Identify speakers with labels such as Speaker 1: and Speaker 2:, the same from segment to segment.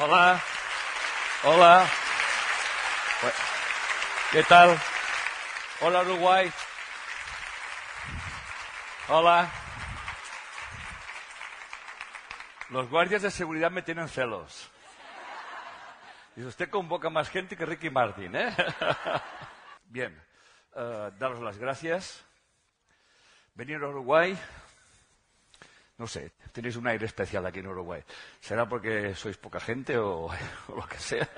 Speaker 1: Hola. Hola. ¿Qué tal? Hola, Uruguay. Hola. Los guardias de seguridad me tienen celos. Y usted convoca más gente que Ricky Martin, ¿eh? Bien, eh, daros las gracias. Venir a Uruguay, no sé, tenéis un aire especial aquí en Uruguay. ¿Será porque sois poca gente o, o lo que sea?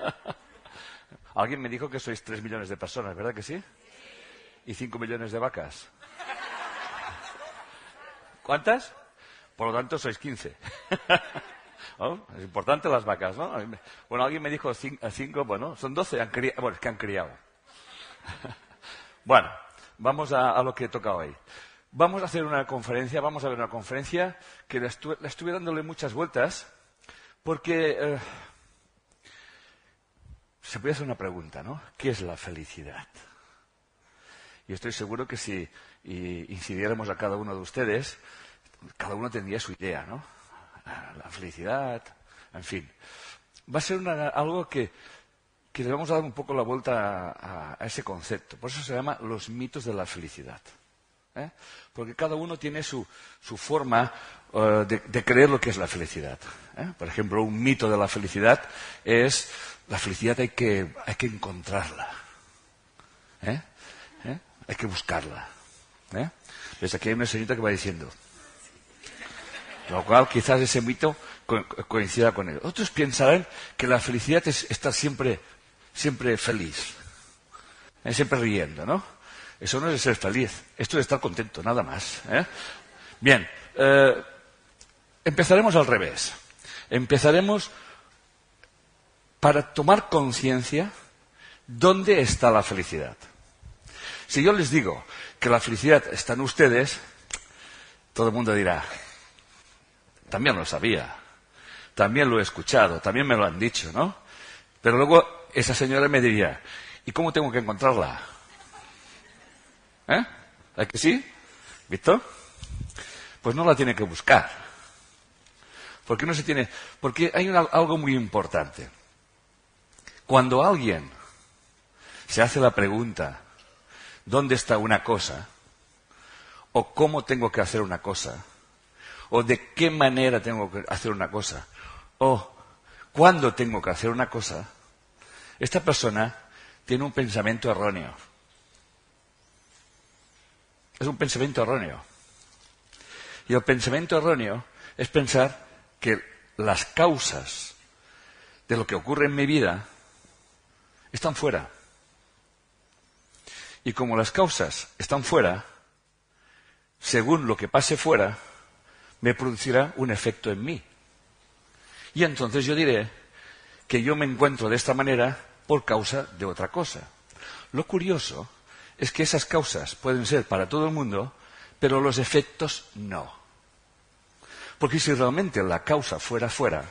Speaker 1: Alguien me dijo que sois tres millones de personas, ¿verdad que sí? Y cinco millones de vacas. ¿Cuántas? Por lo tanto, sois quince. ¿No? Es importante las vacas, ¿no? Bueno, alguien me dijo cinco, bueno, son doce, bueno, es que han criado. bueno, vamos a, a, lo que toca hoy. Vamos a hacer una conferencia, vamos a ver una conferencia que la, estuve, dándole muchas vueltas porque eh, se puede hacer una pregunta, ¿no? ¿Qué es la felicidad? Y estoy seguro que si incidiéramos a cada uno de ustedes, cada uno tendría su idea, ¿no? La felicidad, en fin. Va a ser algo que, que le vamos a dar un poco la vuelta a, ese concepto. Por eso se llama los mitos de la felicidad. ¿Eh? Porque cada uno tiene su, su forma uh, de, creer lo que es la felicidad. ¿eh? Por ejemplo, un mito de la felicidad es la felicidad hay que, hay que encontrarla. ¿eh? Hay que buscarla. Desde aquí hay una señorita que va diciendo. Lo cual quizás ese mito coincida con él. Otros pensarán que la felicidad es estar siempre, siempre feliz. Siempre riendo, ¿no? Eso no es ser feliz. Esto es estar contento, nada más. ¿eh? Bien, eh, empezaremos al revés. Empezaremos para tomar conciencia dónde está la felicidad. Si yo les digo que la felicidad está en ustedes, todo el mundo dirá, también lo sabía, también lo he escuchado, también me lo han dicho, ¿no? Pero luego esa señora me diría, ¿y cómo tengo que encontrarla? ¿Eh? ¿A que sí? ¿Visto? Pues no la tiene que buscar. Porque no se tiene. Porque hay algo muy importante. Cuando alguien se hace la pregunta, ¿dónde está una cosa? ¿O cómo tengo que hacer una cosa? ¿O de qué manera tengo que hacer una cosa? ¿O cuándo tengo que hacer una cosa? Esta persona tiene un pensamiento erróneo. Es un pensamiento erróneo. Y el pensamiento erróneo es pensar que las causas de lo que ocurre en mi vida están fuera. Y como las causas están fuera, según lo que pase fuera, me producirá un efecto en mí. Y entonces yo diré que yo me encuentro de esta manera por causa de otra cosa. Lo curioso es que esas causas pueden ser para todo el mundo, pero los efectos no. Porque si realmente la causa fuera fuera,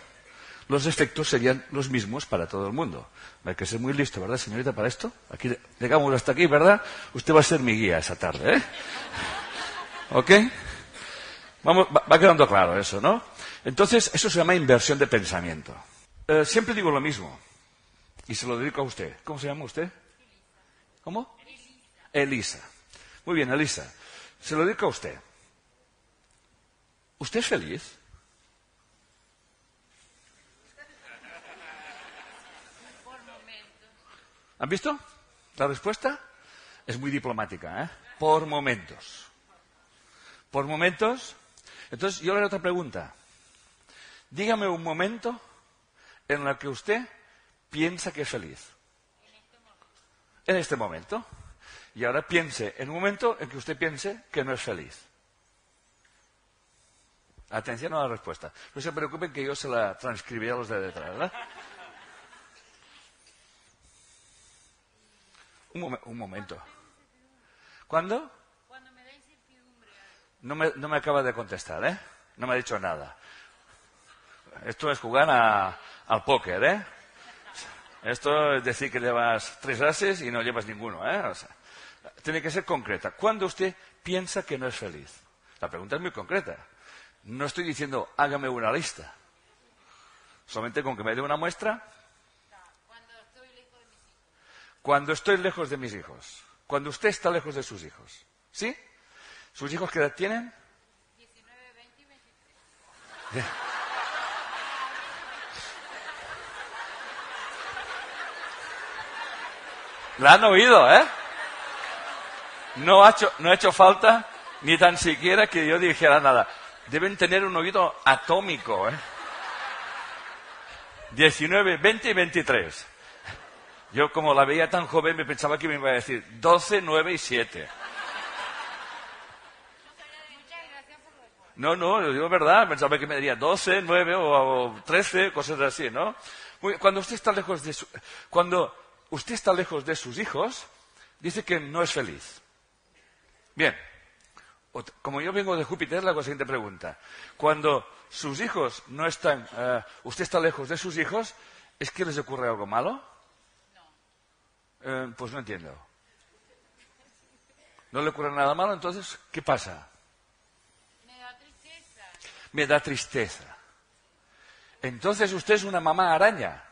Speaker 1: los efectos serían los mismos para todo el mundo. Hay que ser muy listo, ¿verdad, señorita, para esto? Aquí, llegamos hasta aquí, ¿verdad? Usted va a ser mi guía esa tarde, ¿eh? ¿Ok? Vamos, va, quedando claro eso, ¿no? Entonces, eso se llama inversión de pensamiento. Eh, siempre digo lo mismo. Y se lo dedico a usted. ¿Cómo se llama usted? ¿Cómo? Elisa. Muy bien, Elisa. Se lo dedico a usted. ¿Usted es feliz? ¿Han visto? La respuesta es muy diplomática, ¿eh? Por momentos. Por momentos. Entonces, yo le haré otra pregunta. Dígame un momento en el que usted piensa que es feliz. En este momento. Y ahora piense en un momento en que usted piense que no es feliz. Atención a la respuesta. No se preocupen que yo se la transcribiré a los de detrás, ¿verdad? Un, mom un momento. ¿Cuándo?
Speaker 2: Cuando me da incertidumbre.
Speaker 1: No me, no me acaba de contestar, ¿eh? No me ha dicho nada. Esto es jugar a, al póker, ¿eh? Esto es decir que llevas tres ases y no llevas ninguno, ¿eh? O sea, tiene que ser concreta. ¿Cuándo usted piensa que no es feliz? La pregunta es muy concreta. No estoy diciendo hágame una lista. Solamente con que me dé una muestra.
Speaker 2: Cuando estoy lejos de mis hijos.
Speaker 1: Cuando usted está lejos de sus hijos. ¿Sí? ¿Sus hijos qué edad tienen?
Speaker 2: 19, 20 y 23.
Speaker 1: La han oído, ¿eh? No ha, hecho, no ha hecho falta ni tan siquiera que yo dijera nada. Deben tener un oído atómico, ¿eh? 19, 20 y 23. Yo como la veía tan joven me pensaba que me iba a decir 12, 9 y 7.
Speaker 2: Muchas gracias por lo de
Speaker 1: No, no, lo digo verdad. Pensaba que me diría 12, 9 o, o 13, cosas así, ¿no? Cuando usted está lejos de su- cuando usted está lejos de sus hijos, dice que no es feliz. Bien. Como yo vengo de Júpiter, la siguiente pregunta. Cuando sus hijos no están, eh, usted está lejos de sus hijos, ¿es que les ocurre algo malo? Eh, pues no entiendo. ¿No le ocurre nada malo? Entonces, ¿qué pasa?
Speaker 2: Me da tristeza.
Speaker 1: me da tristeza. Entonces usted es una mamá araña.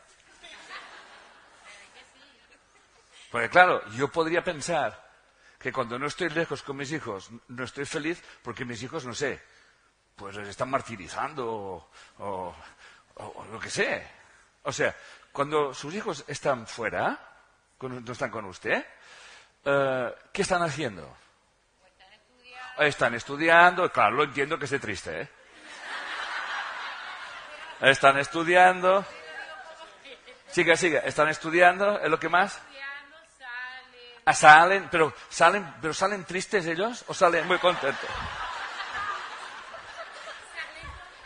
Speaker 1: Porque claro, yo podría pensar que cuando no estoy lejos con mis hijos, no estoy feliz porque mis hijos, no sé, pues les están martirizando o, o- o lo que sé. O sea, cuando sus hijos están fuera, no están con usted, eh, ¿qué están haciendo?
Speaker 2: Están estudiando.
Speaker 1: Están estudiando, claro, lo entiendo que esté triste, ¿eh? Están estudiando. Sigue, sigue, están estudiando, ¿es lo que más? Ah, salen, pero salen, pero salen tristes ellos o salen muy contentos.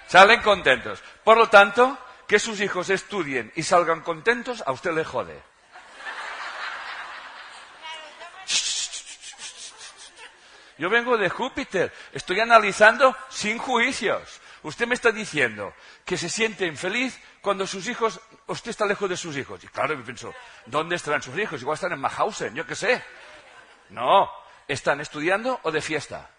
Speaker 1: Salen contentos. Por lo tanto, que sus hijos estudien y salgan contentos, a usted le jode. Yo vengo de Júpiter, estoy analizando sin juicios. Usted me está diciendo que se siente infeliz cuando sus hijos, usted está lejos de sus hijos. Y claro, me pienso, ¿dónde estarán sus hijos? Igual están en Mahausen, yo qué sé. No, ¿están estudiando o de fiesta?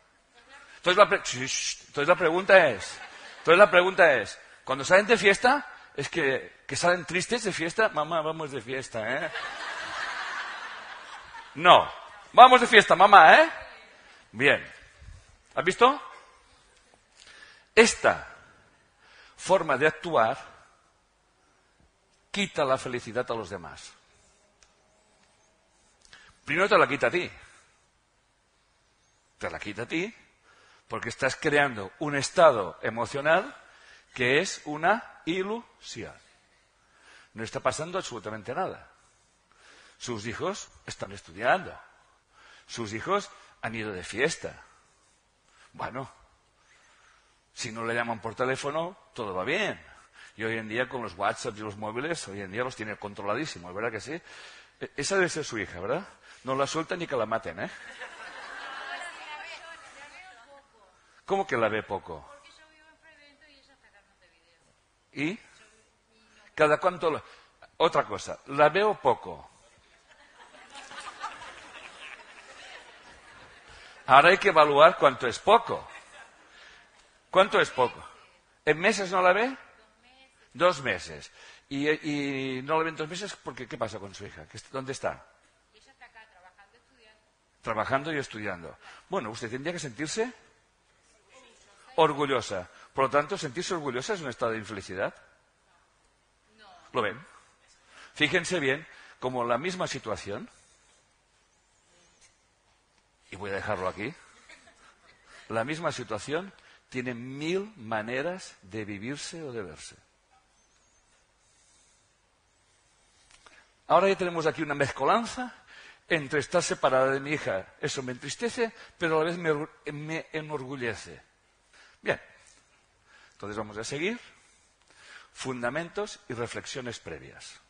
Speaker 1: Entonces la pregunta es, entonces la pregunta es, cuando salen de fiesta, es que, que salen tristes de fiesta, mamá, vamos de fiesta, ¿eh? No, vamos de fiesta, mamá, ¿eh? Bien. ¿Has visto? Esta forma de actuar quita la felicidad a los demás. Primero te la quita a ti. Te la quita a ti porque estás creando un estado emocional que es una ilusión. No está pasando absolutamente nada. Sus hijos están estudiando. Sus hijos han ido de fiesta. Bueno, si no le llaman por teléfono, todo va bien. Y hoy en día con los WhatsApp y los móviles, hoy en día los tiene controladísimos, ¿verdad que sí? E- Esa debe ser su hija, ¿verdad? No la suelta ni que la maten, ¿eh? ¿Cómo que la ve poco?
Speaker 2: ¿Y?
Speaker 1: ¿Cada cuánto? la- Otra cosa, la veo poco. Ahora hay que evaluar cuánto es poco. ¿Cuánto es poco? ¿En meses no la ve? Dos meses. ¿Y, y no la ven dos meses porque qué pasa con su hija? ¿Qué- ¿Dónde está?
Speaker 2: Y ella está acá trabajando, estudiando.
Speaker 1: Trabajando y estudiando. Bueno, usted tendría que sentirse orgullosa. Por lo tanto, sentirse orgullosa es un estado de infelicidad. ¿Lo ven? Fíjense bien, como la misma situación, y voy a dejarlo aquí, la misma situación tiene mil maneras de vivirse o de verse. Ahora ya tenemos aquí una mezcolanza entre estar separada de mi hija, eso me entristece, pero a la vez me, or- me enorgullece. Bien, entonces vamos a seguir. Fundamentos y reflexiones previas.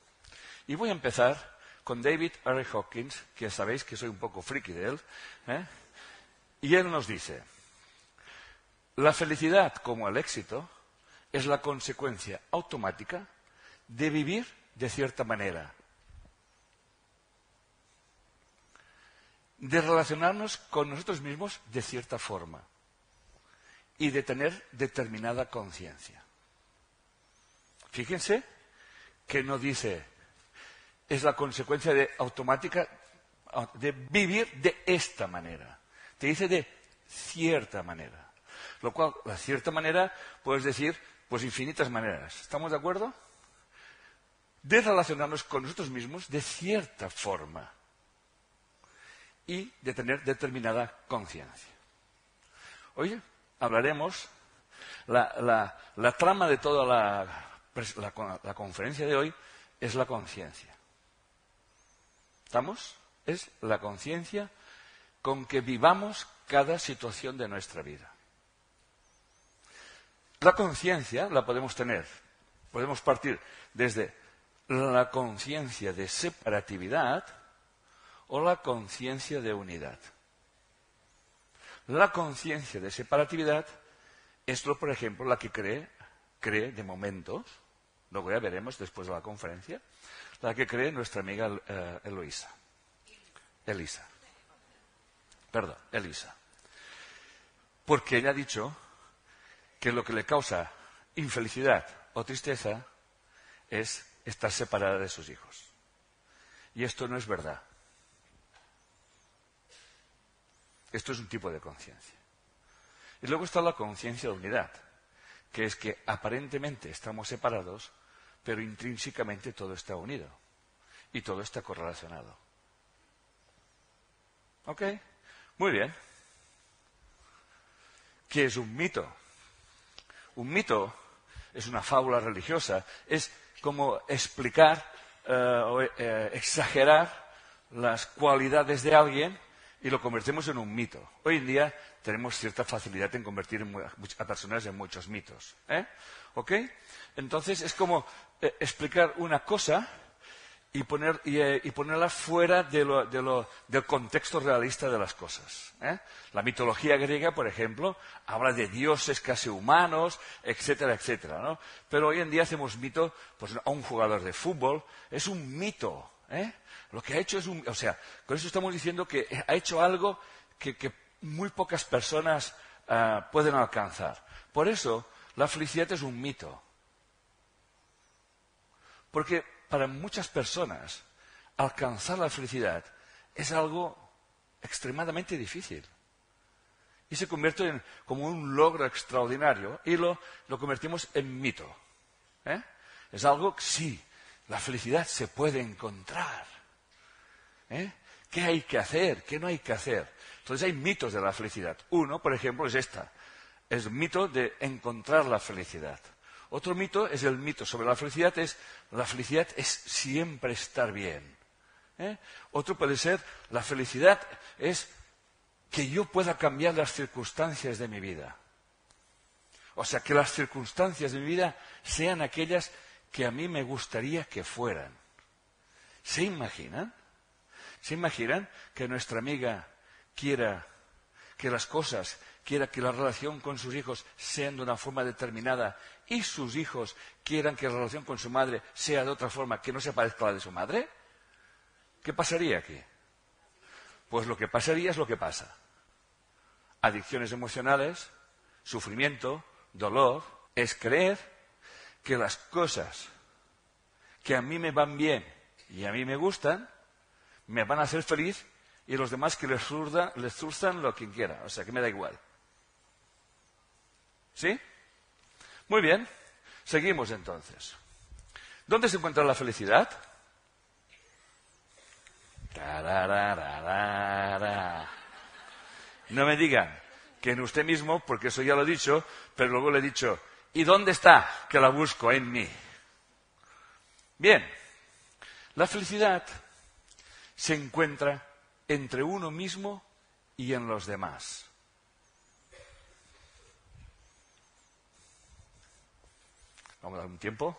Speaker 1: Y voy a empezar con David R. Hawkins, que sabéis que soy un poco friki de él, ¿eh? y él nos dice, la felicidad como el éxito es la consecuencia automática de vivir de cierta manera, de relacionarnos con nosotros mismos de cierta forma y de tener determinada conciencia. Fíjense que no dice, es la consecuencia de automática de vivir de esta manera. Te dice de cierta manera. Lo cual, de cierta manera, puedes decir, pues infinitas maneras. ¿Estamos de acuerdo? De relacionarnos con nosotros mismos de cierta forma y de tener determinada conciencia. Hoy hablaremos, la, trama de toda la conferencia de hoy es la conciencia. ¿Estamos? Es la conciencia con que vivamos cada situación de nuestra vida. La conciencia la podemos tener, podemos partir desde la conciencia de separatividad o la conciencia de unidad. La conciencia de separatividad es, por ejemplo, la que cree, cree de momentos, luego ya veremos después de la conferencia, la que cree nuestra amiga eh, Eloisa. Elisa. Perdón, Elisa. Porque ella ha dicho que lo que le causa infelicidad o tristeza es estar separada de sus hijos. Y esto no es verdad. Esto es un tipo de conciencia. Y luego está la conciencia de unidad, que es que aparentemente estamos separados, pero intrínsecamente todo está unido y todo está correlacionado. ¿Ok? Muy bien. ¿Qué es un mito? Un mito es una fábula religiosa, es como explicar eh, o eh, exagerar las cualidades de alguien y lo convertimos en un mito. Hoy en día tenemos cierta facilidad en convertir a personas en muchos mitos. ¿eh? ¿Ok? Entonces es como explicar una cosa y, poner, eh, y, ponerla fuera de lo, del contexto realista de las cosas. ¿eh? La mitología griega, por ejemplo, habla de dioses casi humanos, etcétera, etcétera. ¿no? Pero hoy en día hacemos mito pues, a un jugador de fútbol. Es un mito. ¿eh? Lo que ha hecho es un. O sea, con eso estamos diciendo que ha hecho algo que, muy pocas personas ah, pueden alcanzar. Por eso, la felicidad es un mito. Porque para muchas personas alcanzar la felicidad es algo extremadamente difícil. Y se convierte en, como un logro extraordinario y lo, convertimos en mito. ¿eh? Es algo que sí, la felicidad se puede encontrar. ¿Eh? ¿Qué hay que hacer? ¿Qué no hay que hacer? Entonces hay mitos de la felicidad. Uno, por ejemplo, es esta. Es el mito de encontrar la felicidad. Otro mito es el mito sobre la felicidad, es la felicidad es siempre estar bien. ¿eh? Otro puede ser la felicidad es que yo pueda cambiar las circunstancias de mi vida. O sea, que las circunstancias de mi vida sean aquellas que a mí me gustaría que fueran. ¿Se imaginan? ¿Se imaginan que nuestra amiga quiera que las cosas, quiera que la relación con sus hijos sean de una forma determinada y sus hijos quieran que la relación con su madre sea de otra forma que no se parezca a la de su madre? ¿Qué pasaría aquí? Pues lo que pasaría es lo que pasa. Adicciones emocionales, sufrimiento, dolor, es creer que las cosas que a mí me van bien y a mí me gustan, me van a hacer feliz y los demás que les, zurda, les zurzan lo que quiera. O sea, que me da igual. ¿Sí? Muy bien, seguimos entonces. ¿Dónde se encuentra la felicidad? No me digan que en usted mismo, porque eso ya lo he dicho, pero luego le he dicho, ¿y dónde está? Que la busco en mí. Bien, la felicidad se encuentra entre uno mismo y en los demás. Vamos a dar un tiempo.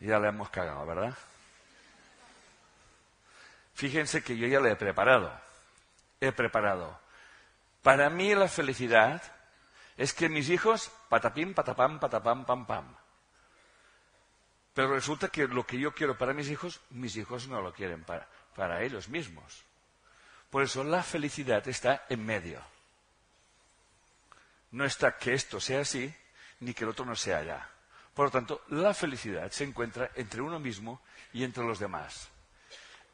Speaker 1: Ya le hemos cagado, ¿verdad? Fíjense que yo ya le he preparado. He preparado. Para mí la felicidad es que mis hijos, patapim, patapam, patapam, pam, pam. Pero resulta que lo que yo quiero para mis hijos, mis hijos no lo quieren para, para ellos mismos. Por eso la felicidad está en medio no está que esto sea así, ni que el otro no sea allá. Por lo tanto, la felicidad se encuentra entre uno mismo y entre los demás.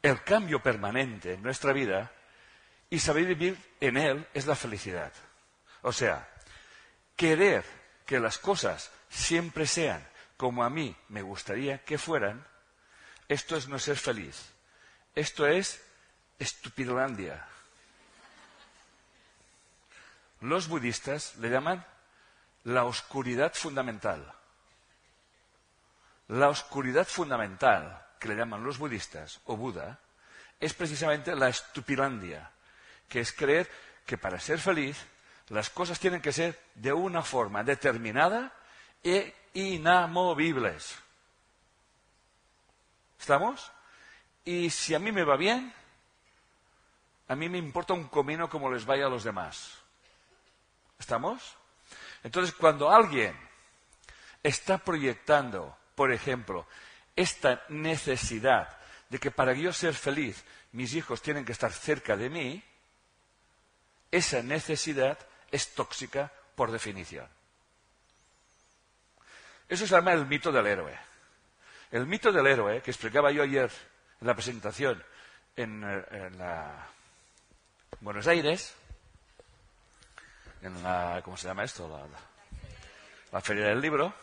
Speaker 1: El cambio permanente en nuestra vida y saber vivir en él es la felicidad. O sea, querer que las cosas siempre sean como a mí me gustaría que fueran, esto es no ser feliz. Esto es estupidolandia. Los budistas le llaman la oscuridad fundamental. La oscuridad fundamental que le llaman los budistas o Buda es precisamente la estupilandia, que es creer que para ser feliz las cosas tienen que ser de una forma determinada e inamovibles. ¿Estamos? Y si a mí me va bien, a mí me importa un comino como les vaya a los demás. ¿Estamos? Entonces, cuando alguien está proyectando, por ejemplo, esta necesidad de que para yo ser feliz mis hijos tienen que estar cerca de mí, esa necesidad es tóxica por definición. Eso se llama el mito del héroe. El mito del héroe, que explicaba yo ayer en la presentación en, eh, Buenos Aires, en la, ¿cómo se llama esto? La, la, Feria del Libro.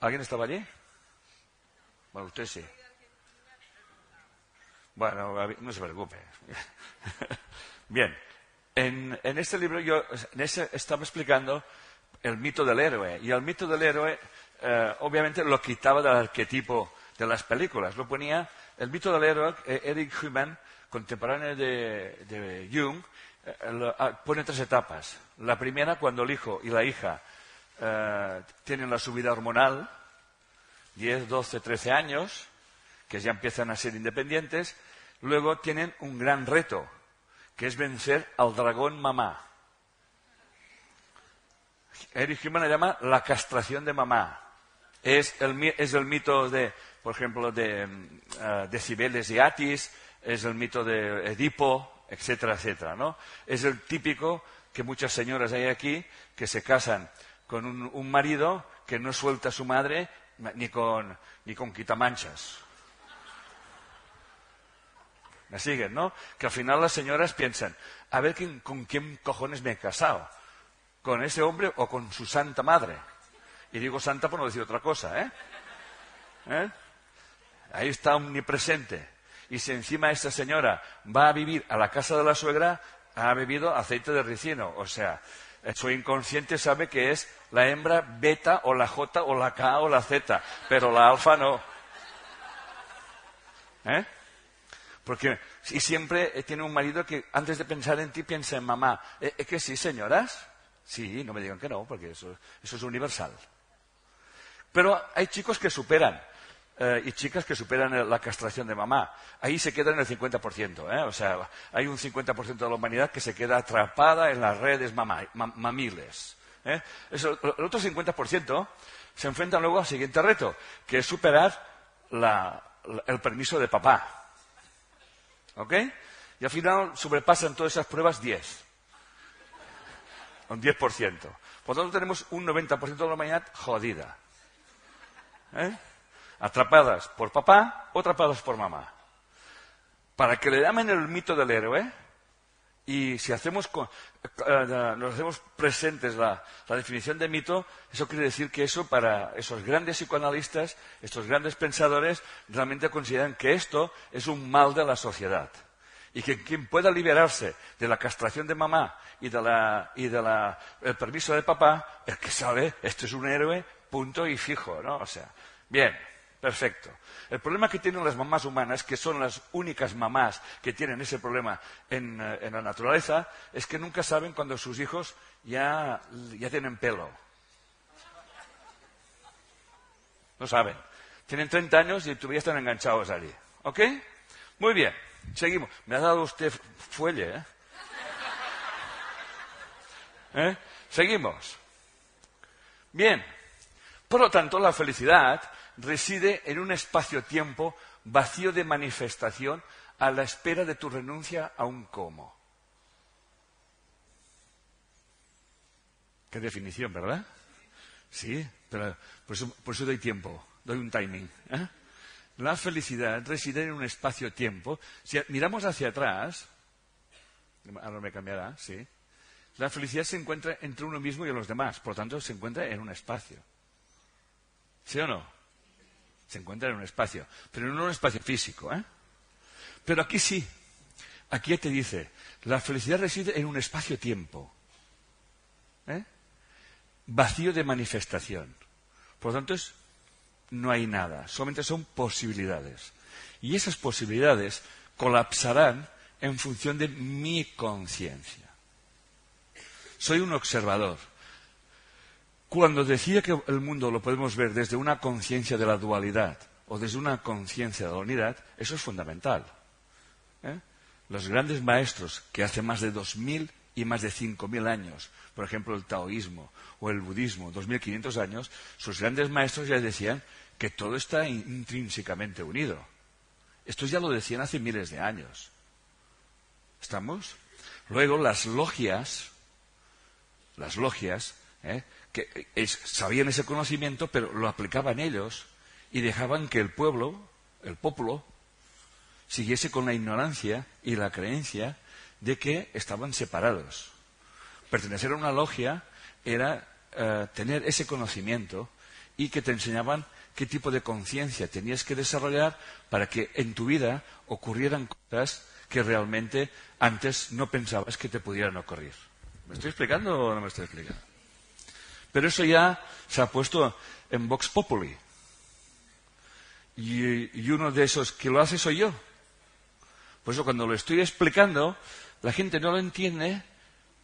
Speaker 1: ¿Alguien estaba allí? Bueno, usted sí. Bueno, no se preocupe. Bien, en, este libro yo estaba explicando el mito del héroe. Y el mito del héroe, eh, obviamente, lo quitaba del arquetipo de las películas. Lo ponía, el mito del héroe, eh, Eric Human, contemporáneo de, Jung, eh, ah, pone tres etapas. La primera, cuando el hijo y la hija tienen la subida hormonal, 10, 12, 13 años, que ya empiezan a ser independientes, luego tienen un gran reto, que es vencer al dragón mamá. Eric Human la llama la castración de mamá. Es el, mito de, por ejemplo, de uh, Cibeles y Atis, es el mito de Edipo, etcétera, etcétera, ¿no? Es el típico que muchas señoras hay aquí que se casan con un, un marido que no suelta a su madre ni con, ni con quitamanchas. ¿Me siguen, no? Que al final las señoras piensan, a ver con quién cojones me he casado. ¿Con ese hombre o con su santa madre? Y digo santa por no decir otra cosa, ¿eh? ¿Eh? Ahí está omnipresente. Y si encima esta señora va a vivir a la casa de la suegra, ha bebido aceite de ricino. O sea, su inconsciente sabe que es la hembra beta o la J o la K o la Z, pero la alfa no. ¿Eh? Porque y siempre eh, tiene un marido que antes de pensar en ti piensa en mamá. ¿Es eh, que sí, señoras? Sí, no me digan que no, porque eso, es universal. Pero hay chicos que superan. y chicas que superan la castración de mamá. Ahí se quedan en el 50%. ¿eh? O sea, hay un 50% de la humanidad que se queda atrapada en las redes mamiles. el otro 50% se enfrentan luego al siguiente reto, que es superar el permiso de papá. ¿Ok? Y al final sobrepasan todas esas pruebas 10. Un 10%. Por lo tanto, tenemos un 90% de la humanidad jodida. ¿Eh? Atrapadas por papá o atrapadas por mamá. Para que le llamen el mito del héroe, y si hacemos, eh, nos hacemos presentes la, la, definición de mito, eso quiere decir que eso para esos grandes psicoanalistas, estos grandes pensadores, realmente consideran que esto es un mal de la sociedad. Y que quien pueda liberarse de la castración de mamá y del de el permiso de papá, el que sabe, esto es un héroe, punto y fijo, ¿no? O sea, bien. Perfecto. El problema que tienen las mamás humanas, que son las únicas mamás que tienen ese problema en, eh, la naturaleza, es que nunca saben cuando sus hijos ya, ya tienen pelo. No saben. Tienen 30 años y todavía están enganchados allí. ¿Ok? Muy bien. Seguimos. Me ha dado usted fuelle, ¿eh? ¿Eh? Seguimos. Bien. Por lo tanto, la felicidad reside en un espacio-tiempo vacío de manifestación a la espera de tu renuncia a un cómo. Qué definición, ¿verdad? Sí, pero por por eso doy tiempo, doy un timing. ¿eh? La felicidad reside en un espacio-tiempo. Si miramos hacia atrás, ahora me cambiará, sí. La felicidad se encuentra entre uno mismo y los demás, por lo tanto se encuentra en un espacio. ¿Sí o no? Se encuentra en un espacio, pero no en un espacio físico. ¿eh? Pero aquí sí, aquí te dice, la felicidad reside en un espacio-tiempo. ¿eh? Vacío de manifestación. Por lo tanto, no hay nada, solamente son posibilidades. Y esas posibilidades colapsarán en función de mi conciencia. Soy un observador. Cuando decía que el mundo lo podemos ver desde una conciencia de la dualidad o desde una conciencia de la unidad, eso es fundamental. ¿eh? Los grandes maestros que hace más de dos mil y más de cinco mil años, por ejemplo el taoísmo o el budismo, dos mil quinientos años, sus grandes maestros ya decían que todo está intrínsecamente unido. Esto ya lo decían hace miles de años. ¿Estamos? Luego las logias, las logias, ¿eh? que sabían ese conocimiento, pero lo aplicaban ellos y dejaban que el pueblo, el pueblo, siguiese con la ignorancia y la creencia de que estaban separados. Pertenecer a una logia era eh, tener ese conocimiento y que te enseñaban qué tipo de conciencia tenías que desarrollar para que en tu vida ocurrieran cosas que realmente antes no pensabas que te pudieran ocurrir. ¿Me estoy explicando o no me estoy explicando? Pero eso ya se ha puesto en Vox Populi. Y, y uno de esos que lo hace soy yo. Por eso cuando lo estoy explicando, la gente no lo entiende,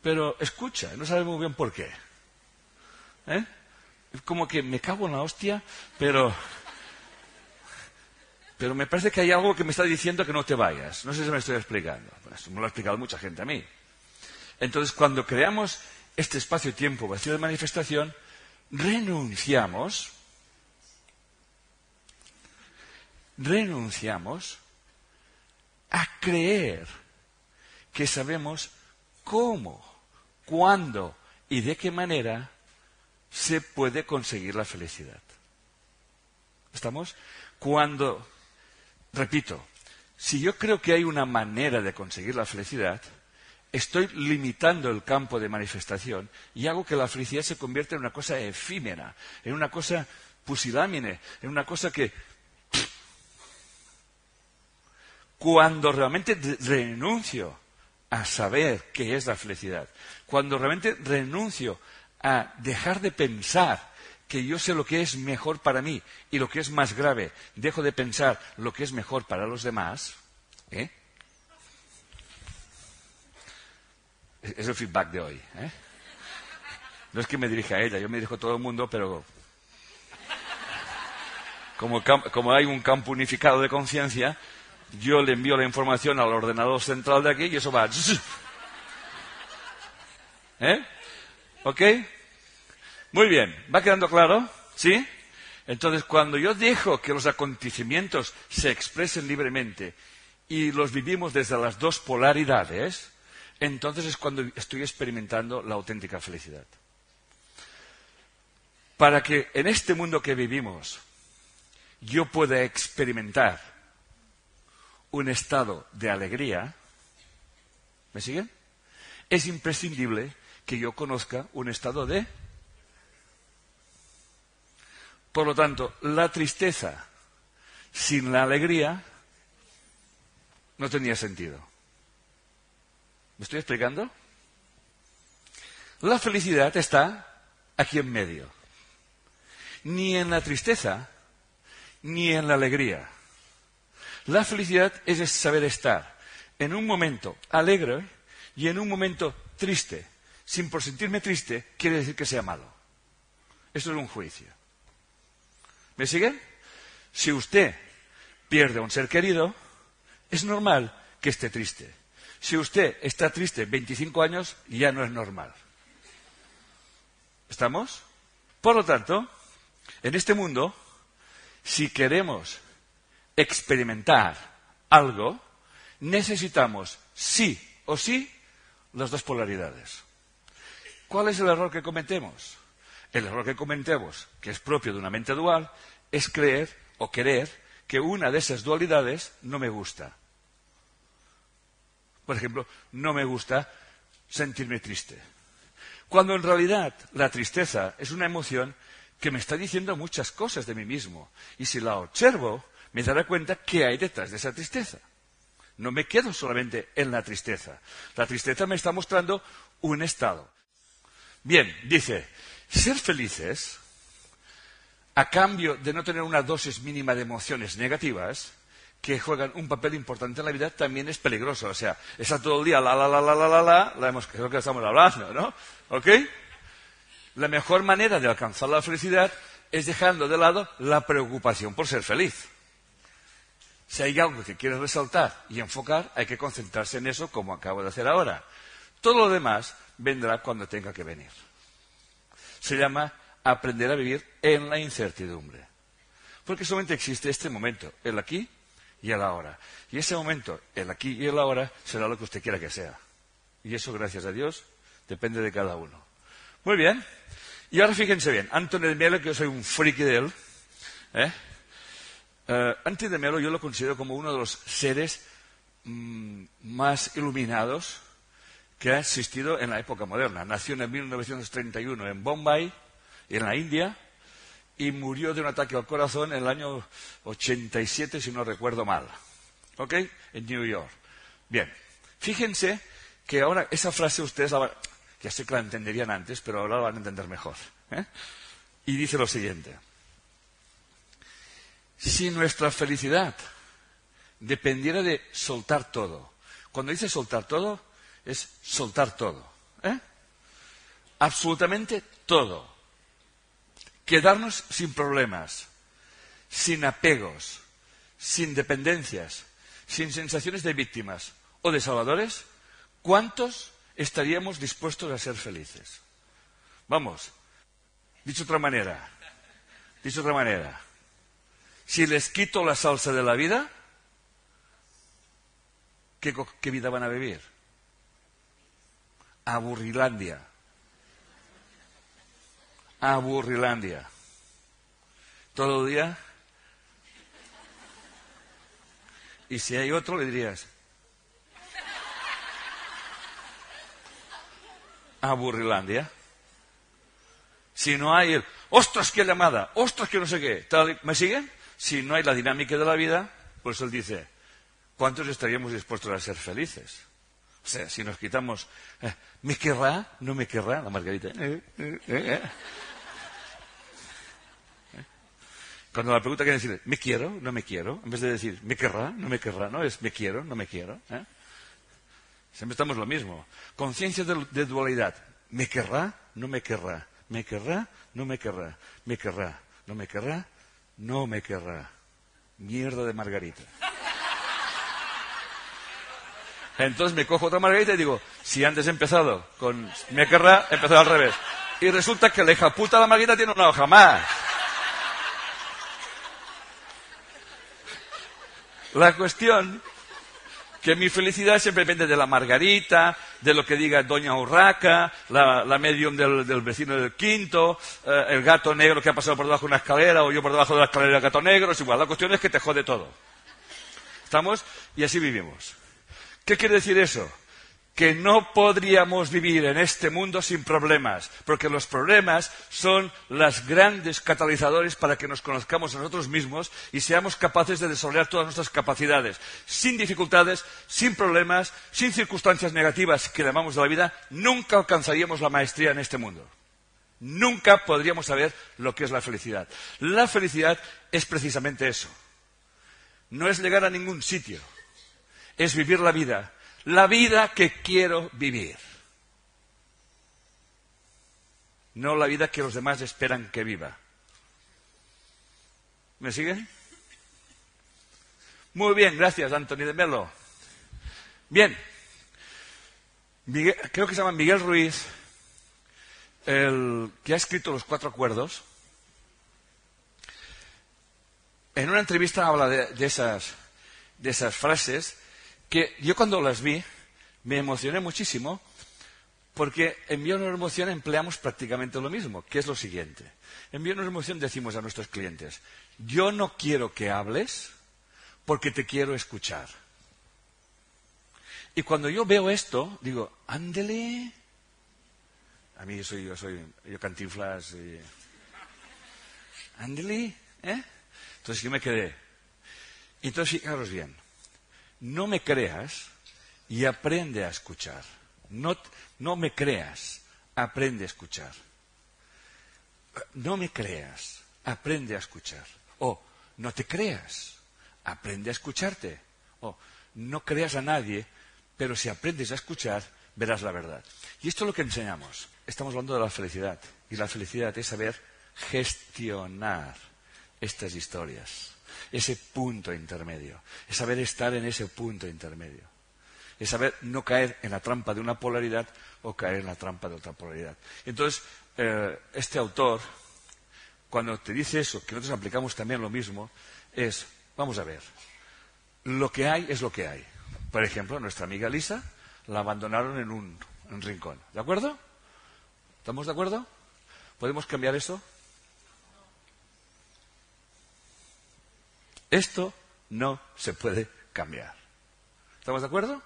Speaker 1: pero escucha, no sabe muy bien por qué. ¿Eh? Es como que me cago en la hostia, pero pero me parece que hay algo que me está diciendo que no te vayas. No sé si me estoy explicando. Pues, me lo ha explicado mucha gente a mí. Entonces, cuando creamos este espacio-tiempo vacío de manifestación, renunciamos, renunciamos a creer que sabemos cómo, cuándo y de qué manera se puede conseguir la felicidad. ¿Estamos? Cuando Repito, si yo creo que hay una manera de conseguir la felicidad, estoy limitando el campo de manifestación y hago que la felicidad se convierta en una cosa efímera, en una cosa pusilámine, en una cosa que... Cuando realmente renuncio a saber qué es la felicidad, cuando realmente renuncio a dejar de pensar que yo sé lo que es mejor para mí y lo que es más grave, dejo de pensar lo que es mejor para los demás, ¿eh? es el feedback de hoy. ¿eh? No es que me dirija a ella, yo me dirijo a todo el mundo, pero como, como hay un campo unificado de conciencia, yo le envío la información al ordenador central de aquí y eso va. ¿Eh? ¿Ok? Muy bien, ¿va quedando claro? ¿Sí? Entonces, cuando yo dejo que los acontecimientos se expresen libremente y los vivimos desde las dos polaridades, entonces es cuando estoy experimentando la auténtica felicidad. Para que en este mundo que vivimos yo pueda experimentar un estado de alegría, ¿me siguen? Es imprescindible que yo conozca un estado de por lo tanto, la tristeza sin la alegría no tenía sentido. ¿Me estoy explicando? La felicidad está aquí en medio. Ni en la tristeza, ni en la alegría. La felicidad es saber estar en un momento alegre y en un momento triste. Sin por sentirme triste, quiere decir que sea malo. Eso es un juicio. ¿Me siguen? Si usted pierde a un ser querido, es normal que esté triste. Si usted está triste 25 años, ya no es normal. ¿Estamos? Por lo tanto, en este mundo, si queremos experimentar algo, necesitamos sí o sí las dos polaridades. ¿Cuál es el error que cometemos? El error que comentemos, que es propio de una mente dual, es creer o querer que una de esas dualidades no me gusta. Por ejemplo, no me gusta sentirme triste. Cuando en realidad la tristeza es una emoción que me está diciendo muchas cosas de mí mismo. Y si la observo, me daré cuenta qué hay detrás de esa tristeza. No me quedo solamente en la tristeza. La tristeza me está mostrando un estado. Bien, dice, ser felices, a cambio de no tener una dosis mínima de emociones negativas, que juegan un papel importante en la vida, también es peligroso. O sea, está todo el día la, la, la, la, la, la, la, la hemos, creo que estamos hablando, ¿no? ¿Ok? La mejor manera de alcanzar la felicidad es dejando de lado la preocupación por ser feliz. Si hay algo que quieres resaltar y enfocar, hay que concentrarse en eso como acabo de hacer ahora. Todo lo demás vendrá cuando tenga que venir. Se llama aprender a vivir en la incertidumbre. Porque solamente existe este momento, el aquí y el ahora. Y ese momento, el aquí y el ahora, será lo que usted quiera que sea. Y eso, gracias a Dios, depende de cada uno. Muy bien. Y ahora fíjense bien, Antonio de Melo, que yo soy un friki de él, ¿eh? Eh, Antonio de Melo yo lo considero como uno de los seres mm, más iluminados que ha existido en la época moderna. Nació en 1931 en Bombay, en la India, y murió de un ataque al corazón en el año 87, si no recuerdo mal. ¿Ok? En New York. Bien. Fíjense que ahora esa frase ustedes la ya sé que la entenderían antes, pero ahora la van a entender mejor. ¿eh? Y dice lo siguiente. Si nuestra felicidad dependiera de soltar todo, cuando dice soltar todo, es soltar todo. ¿eh? Absolutamente todo. Quedarnos sin problemas, sin apegos, sin dependencias, sin sensaciones de víctimas o de salvadores, ¿cuántos estaríamos dispuestos a ser felices. Vamos, dicho otra manera, dicho otra manera, si les quito la salsa de la vida, ¿qué, qué vida van a vivir? Aburrilandia. Aburrilandia. Todo el día. Y si hay otro, le dirías, a Burrilandia. Si no hay el, ostras, qué llamada, ostras, que no sé qué. ¿Me siguen? Si no hay la dinámica de la vida, pues él dice, ¿cuántos estaríamos dispuestos a ser felices? O sea, si nos quitamos, eh, ¿me querrá? ¿No me querrá? La Margarita. Eh, eh, Cuando la pregunta quiere decir, ¿me quiero? ¿No me quiero? En vez de decir, ¿me querrá? ¿No me querrá? No, es, ¿me quiero? ¿No me quiero? Siempre estamos lo mismo. Conciencia de, dualidad. ¿Me querrá? No me querrá. ¿Me querrá? No me querrá. ¿Me querrá? ¿No me querrá? No me querrá. Mierda de margarita. Entonces me cojo otra margarita y digo, si antes he empezado con me querrá, he empezado al revés. Y resulta que la hija puta de la margarita tiene una hoja más. La cuestión que mi felicidad siempre depende de la margarita, de lo que diga doña Urraca, la, medium del, vecino del quinto, eh, el gato negro que ha pasado por debajo de una escalera o yo por debajo de la escalera del gato negro, es igual. La cuestión es que te jode todo. ¿Estamos? Y así vivimos. ¿Qué quiere decir eso? Que no podríamos vivir en este mundo sin problemas, porque los problemas son los grandes catalizadores para que nos conozcamos a nosotros mismos y seamos capaces de desarrollar todas nuestras capacidades. Sin dificultades, sin problemas, sin circunstancias negativas que llamamos de la vida, nunca alcanzaríamos la maestría en este mundo. Nunca podríamos saber lo que es la felicidad. La felicidad es precisamente eso. No es llegar a ningún sitio, es vivir la vida la vida que quiero vivir. No la vida que los demás esperan que viva. ¿Me siguen? Muy bien, gracias, Anthony de Melo. Bien, creo que se llama Miguel Ruiz, el que ha escrito los cuatro acuerdos. En una entrevista habla de, esas, de esas frases que yo cuando las vi me emocioné muchísimo Porque en Vía una emoción empleamos prácticamente lo mismo, que es lo siguiente. En Vía una emoción decimos a nuestros clientes, yo no quiero que hables porque te quiero escuchar. Y cuando yo veo esto, digo, ándele. A mí soy, yo soy, yo cantinflas. Y... Ándele, ¿eh? Entonces yo me quedé. Entonces, fijaros bien, no me creas y aprende a escuchar. No, no me creas, aprende a escuchar. No me creas, aprende a escuchar. O no te creas, aprende a escucharte. O no creas a nadie, pero si aprendes a escuchar, verás la verdad. Y esto es lo que enseñamos. Estamos hablando de la felicidad. Y la felicidad es saber gestionar estas historias, ese punto intermedio, es saber estar en ese punto intermedio, es saber no caer en la trampa de una polaridad o caer en la trampa de otra polaridad. Entonces, eh, este autor, cuando te dice eso, que nosotros aplicamos también lo mismo, es, vamos a ver, lo que hay es lo que hay. Por ejemplo, nuestra amiga Lisa la abandonaron en un, en un rincón. ¿De acuerdo? ¿Estamos de acuerdo? ¿Podemos cambiar eso? Esto no se puede cambiar. ¿Estamos de acuerdo?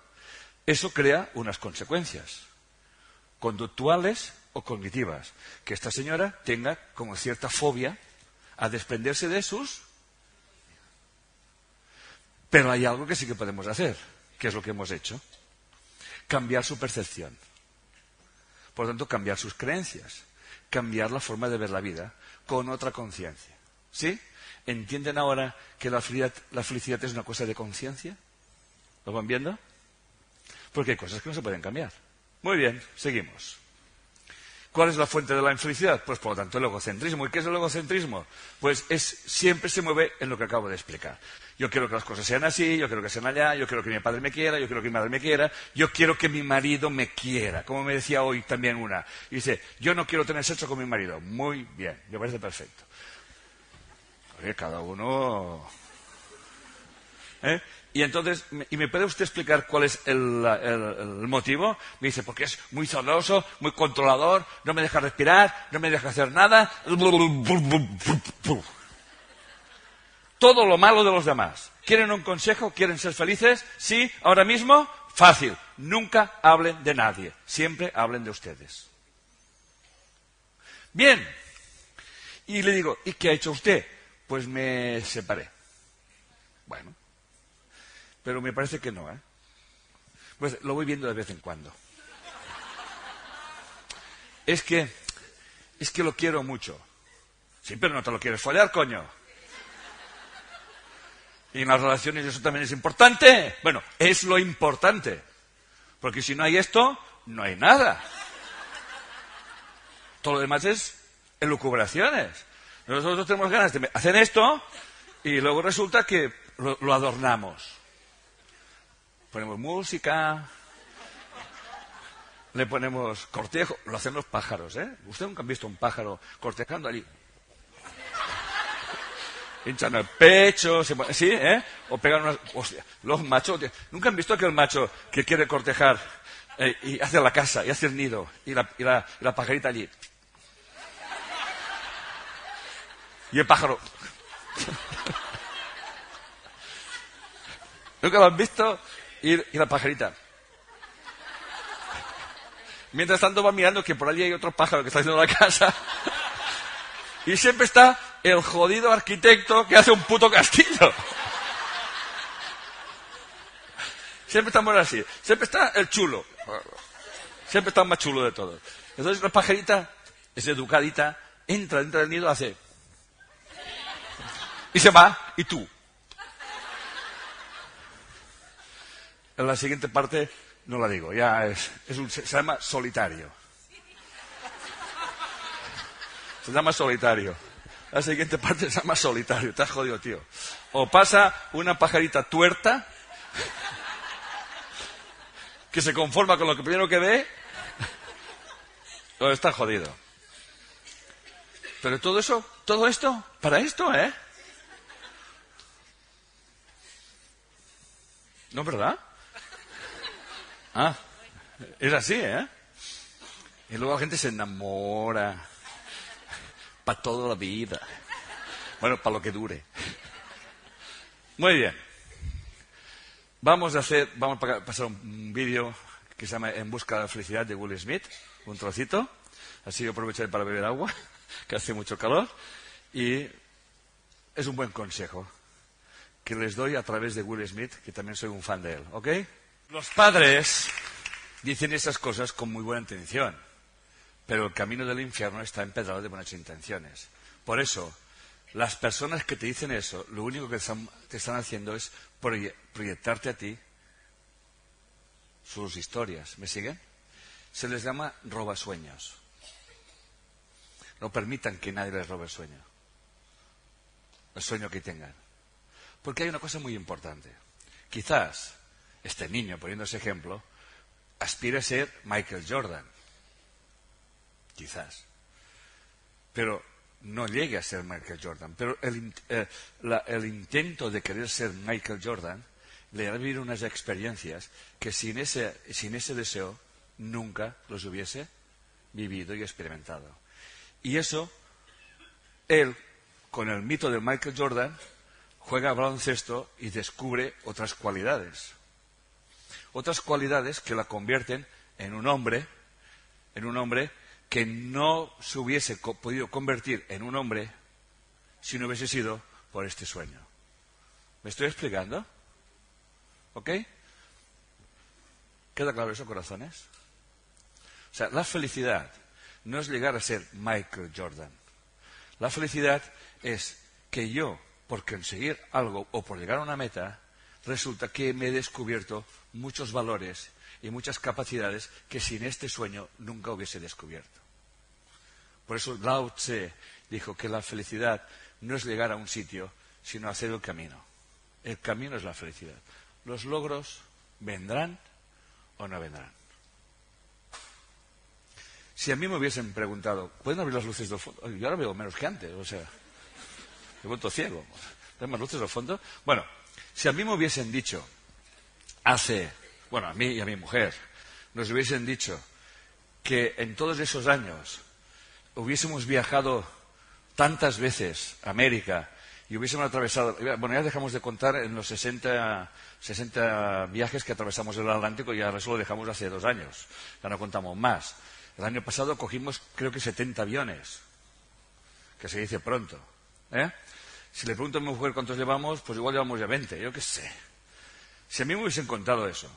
Speaker 1: Eso crea unas consecuencias conductuales o cognitivas. Que esta señora tenga como cierta fobia a desprenderse de sus. Pero hay algo que sí que podemos hacer, que es lo que hemos hecho. Cambiar su percepción. Por lo tanto, cambiar sus creencias. Cambiar la forma de ver la vida con otra conciencia. ¿Sí? ¿Entienden ahora que la felicidad, es una cosa de conciencia? ¿Lo van viendo? Porque hay cosas que no se pueden cambiar. Muy bien, seguimos. ¿Cuál es la fuente de la infelicidad? Pues por lo tanto el egocentrismo. ¿Y qué es el egocentrismo? Pues es, siempre se mueve en lo que acabo de explicar. Yo quiero que las cosas sean así, yo quiero que sean allá, yo quiero que mi padre me quiera, yo quiero que mi madre me quiera, yo quiero que mi marido me quiera. Como me decía hoy también una. dice, yo no quiero tener sexo con mi marido. Muy bien, me parece perfecto cada uno. ¿Eh? Y entonces, ¿y me puede usted explicar cuál es el, motivo? Me dice, porque es muy celoso, muy controlador, no me deja respirar, no me deja hacer nada. Todo lo malo de los demás. ¿Quieren un consejo? ¿Quieren ser felices? Sí, ahora mismo, fácil. Nunca hablen de nadie. Siempre hablen de ustedes. Bien. Y le digo, ¿y qué ha hecho usted? Pues me separé. Bueno, pero me parece que no, ¿eh? Pues lo voy viendo de vez en cuando. Es que, es que lo quiero mucho. Sí, pero no te lo quieres follar, coño. Y en las relaciones eso también es importante. Bueno, es lo importante. Porque si no hay esto, no hay nada. Todo lo demás es elucubraciones. Nosotros tenemos ganas de hacer esto y luego resulta que lo, adornamos. Ponemos música, le ponemos cortejo, lo hacen los pájaros, ¿eh? Ustedes nunca han visto un pájaro cortejando allí. Hinchan el pecho, ¿sí? ¿eh? O pegan unas... Hostia, los machos... ¿Nunca han visto aquel macho que quiere cortejar eh, y hace la casa, y hace el nido, y la, y la pajarita allí? Y el pájaro. ¿Nunca lo han visto? Y, la pajarita. Mientras tanto va mirando que por allí hay otro pájaro que está haciendo la casa. Y siempre está el jodido arquitecto que hace un puto castillo. Siempre estamos así. Siempre está el chulo. Siempre está el más chulo de todos. Entonces la pajarita es educadita, entra dentro del nido, hace y se va, y tú. En la siguiente parte no la digo, ya es, un, se llama solitario. Se llama solitario. La siguiente parte se llama solitario. Te has jodido, tío. O pasa una pajarita tuerta que se conforma con lo que primero que ve, o está jodido. Pero todo eso, todo esto, para esto, ¿eh? ¿No es verdad? Ah, es así, ¿eh? Y luego la gente se enamora. Para toda la vida. Bueno, para lo que dure. Muy bien. Vamos a hacer, vamos a pasar un vídeo que se llama En busca de la felicidad de Will Smith, un trocito. Así aprovecharé para beber agua, que hace mucho calor. Y es un buen consejo que les doy a través de Will Smith, que también soy un fan de él. ¿Ok? Los padres dicen esas cosas con muy buena intención, pero el camino del infierno está empedrado de buenas intenciones. Por eso, las personas que te dicen eso, lo único que te están haciendo es proyectarte a ti sus historias. ¿Me siguen? Se les llama robasueños. No permitan que nadie les robe el sueño. El sueño que tengan. Porque hay una cosa muy importante. Quizás este niño, poniendo ese ejemplo, aspire a ser Michael Jordan. Quizás. Pero no llegue a ser Michael Jordan. Pero el, eh, el intento de querer ser Michael Jordan le hará vivir unas experiencias que sin ese, sin ese deseo nunca los hubiese vivido y experimentado. Y eso, él, con el mito de Michael Jordan, juega baloncesto y descubre otras cualidades. Otras cualidades que la convierten en un hombre, en un hombre que no se hubiese podido convertir en un hombre si no hubiese sido por este sueño. ¿Me estoy explicando? ¿Ok? ¿Queda claro eso, corazones? O sea, la felicidad no es llegar a ser Michael Jordan. La felicidad es que yo, por conseguir algo o por llegar a una meta, resulta que me he descubierto muchos valores y muchas capacidades que sin este sueño nunca hubiese descubierto. Por eso Lao Tse dijo que la felicidad no es llegar a un sitio, sino hacer el camino. El camino es la felicidad. Los logros vendrán o no vendrán. Si a mí me hubiesen preguntado, ¿pueden abrir las luces del fondo? Yo ahora veo menos que antes, o sea, he vuelto ciego. ¿Hay más luces del fondo? Bueno, si a mí me hubiesen dicho, hace, bueno, a mí y a mi mujer, nos hubiesen dicho que en todos esos años hubiésemos viajado tantas veces América y hubiésemos atravesado, bueno, ya dejamos de contar en los 60, 60 viajes que atravesamos el Atlántico, ya eso lo dejamos hace dos años, ya no contamos más. El año pasado cogimos creo que 70 aviones, que se dice pronto. ¿eh? Si le pregunto a mi mujer cuántos llevamos, pues igual llevamos ya 20, yo qué sé. Si a mí me hubiesen contado eso,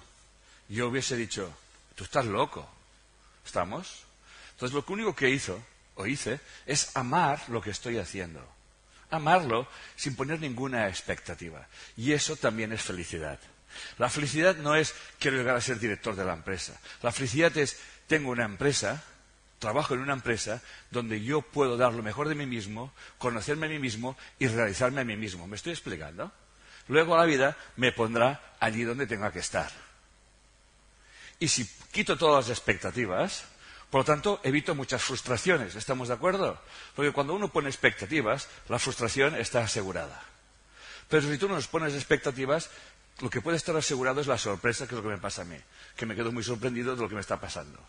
Speaker 1: yo hubiese dicho, tú estás loco. ¿Estamos? Entonces lo único que hizo, o hice, es amar lo que estoy haciendo. Amarlo sin poner ninguna expectativa. Y eso también es felicidad. La felicidad no es quiero llegar a ser director de la empresa. La felicidad es tengo una empresa, trabajo en una empresa donde yo puedo dar lo mejor de mí mismo, conocerme a mí mismo y realizarme a mí mismo. ¿Me estoy explicando? Luego la vida me pondrá allí donde tenga que estar. Y si quito todas las expectativas, por lo tanto, evito muchas frustraciones. ¿Estamos de acuerdo? Porque cuando uno pone expectativas, la frustración está asegurada. Pero si tú no nos pones expectativas, lo que puede estar asegurado es la sorpresa, que es lo que me pasa a mí. Que me quedo muy sorprendido de lo que me está pasando.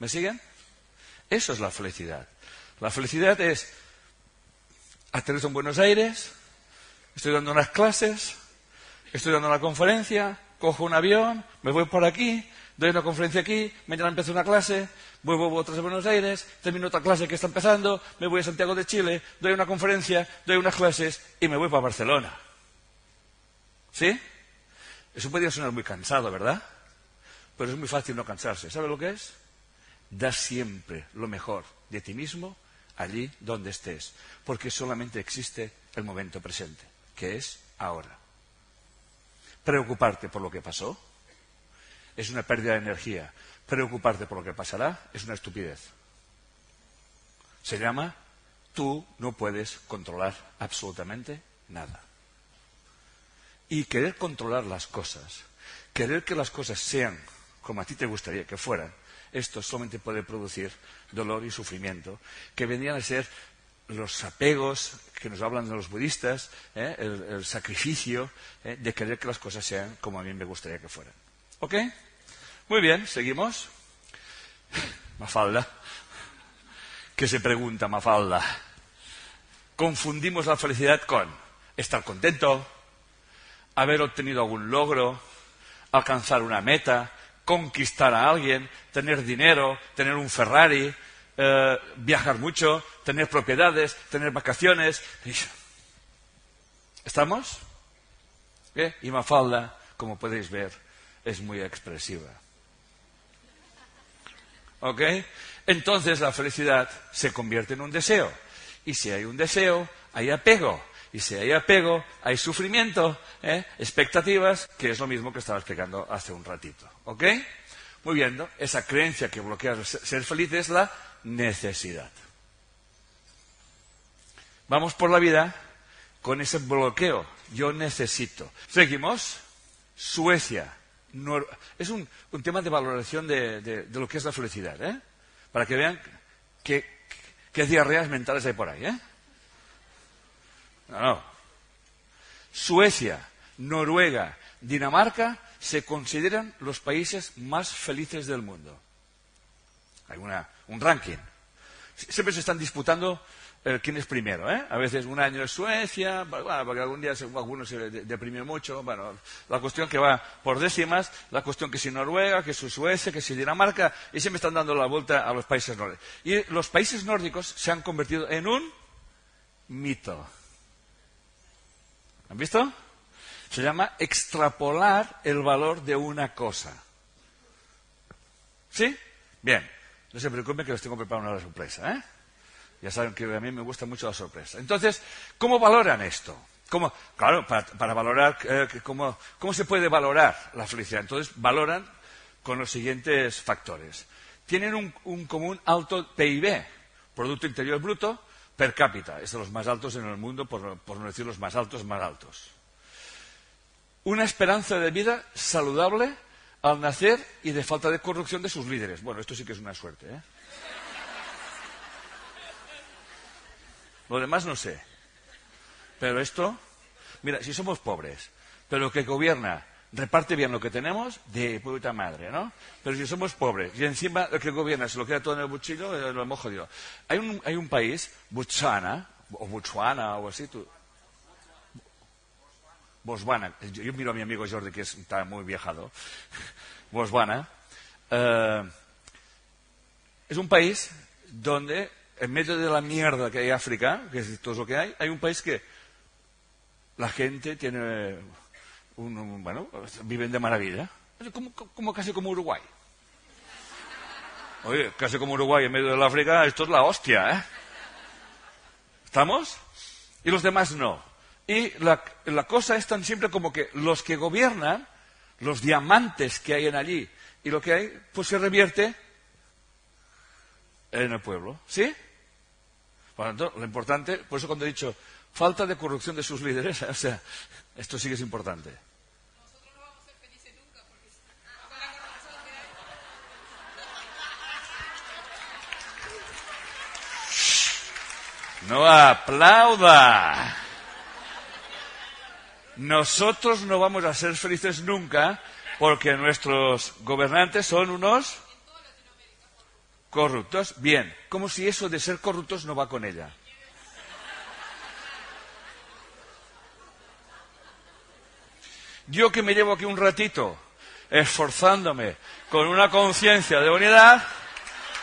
Speaker 1: ¿Me siguen? Eso es la felicidad. La felicidad es aterrizo en Buenos Aires, estoy dando unas clases, estoy dando una conferencia, cojo un avión, me voy por aquí, doy una conferencia aquí, mañana empiezo una clase, vuelvo a a Buenos Aires, termino otra clase que está empezando, me voy a Santiago de Chile, doy una conferencia, doy unas clases y me voy para Barcelona. ¿Sí? Eso podría sonar muy cansado, ¿verdad? Pero es muy fácil no cansarse. ¿Sabe lo que es? Da siempre lo mejor de ti mismo allí donde estés, porque solamente existe el momento presente, que es ahora. Preocuparte por lo que pasó, es una pérdida de energía. Preocuparte por lo que pasará es una estupidez. Se llama tú no puedes controlar absolutamente nada. Y querer controlar las cosas, querer que las cosas sean como a ti te gustaría que fueran, esto solamente puede producir dolor y sufrimiento, que vendrían a ser los apegos que nos hablan los budistas, ¿eh? el, sacrificio ¿eh? de querer que las cosas sean como a mí me gustaría que fueran. ¿Ok? Muy bien, seguimos. Mafalda. ¿Qué se pregunta Mafalda? Confundimos la felicidad con estar contento, haber obtenido algún logro, alcanzar una meta, conquistar a alguien, tener dinero, tener un Ferrari, eh, viajar mucho, tener propiedades, tener vacaciones. ¿Estamos? ¿Eh? Y Mafalda, como podéis ver, es muy expresiva. ¿Ok? Entonces la felicidad se convierte en un deseo. Y si hay un deseo, hay apego. Y si hay apego, hay sufrimiento, ¿eh? expectativas, que es lo mismo que estaba explicando hace un ratito. ¿Ok? Muy bien, esa creencia que bloquea ser feliz es la necesidad. Vamos por la vida con ese bloqueo. Yo necesito. Seguimos. Suecia. es un, tema de valoración de, lo que es la felicidad. ¿eh? Para que vean qué, diarreas mentales hay por ahí. ¿eh? No, no. Suecia, Noruega, Dinamarca se consideran los países más felices del mundo. Hay un ranking. Siempre se están disputando eh, quién es primero. ¿eh? A veces un año es Suecia, porque algún día algunos se deprimió mucho. Bueno, la cuestión que va por décimas, la cuestión que si Noruega, que si Suecia, que si Dinamarca, y siempre están dando la vuelta a los países nórdicos. Y los países nórdicos se han convertido en un mito. ¿Han visto? Se llama extrapolar el valor de una cosa. ¿Sí? Bien. No se preocupen que les tengo preparada una sorpresa, ¿eh? Ya saben que a mí me gusta mucho la sorpresa. Entonces, ¿cómo valoran esto? ¿Cómo? Claro, para, valorar, eh, ¿cómo, ¿cómo se puede valorar la felicidad? Entonces, valoran con los siguientes factores. Tienen un, común alto PIB, Producto Interior Bruto, per cápita. Es de los más altos en el mundo, por, no decir los más altos, más altos. Una esperanza de vida saludable al nacer y de falta de corrupción de sus líderes. Bueno, esto sí que es una suerte, ¿eh? Lo demás no sé. Pero esto, mira, si somos pobres, pero que gobierna reparte bien lo que tenemos, de puta madre, ¿no? Pero si somos pobres y encima el que gobierna se lo queda todo en el buchillo, eh, lo hemos jodido. Hay un, país, Botswana, o Botswana, o así, tú, Botswana, yo, miro a mi amigo Jordi que está muy viajado, Botswana, eh, es un país donde en medio de la mierda que hay África, que es todo lo que hay, hay un país que la gente tiene un, bueno, viven de maravilla, como, como, casi como Uruguay. Oye, casi como Uruguay en medio de la África, esto es la hostia, ¿eh? ¿Estamos? Y los demás no. Y la, la cosa es tan simple como que los que gobiernan, los diamantes que hay en allí, y lo que hay, pues se revierte en el pueblo. ¿Sí? Por lo tanto, lo importante, por eso cuando he dicho falta de corrupción de sus líderes, o sea, esto sí que es importante. Nosotros no vamos a ser felices nunca porque No aplauda. Nosotros no vamos a ser felices nunca porque nuestros gobernantes son unos Corruptos, bien, como si eso de ser corruptos no va con ella. Yo que me llevo aquí un ratito esforzándome con una conciencia de unidad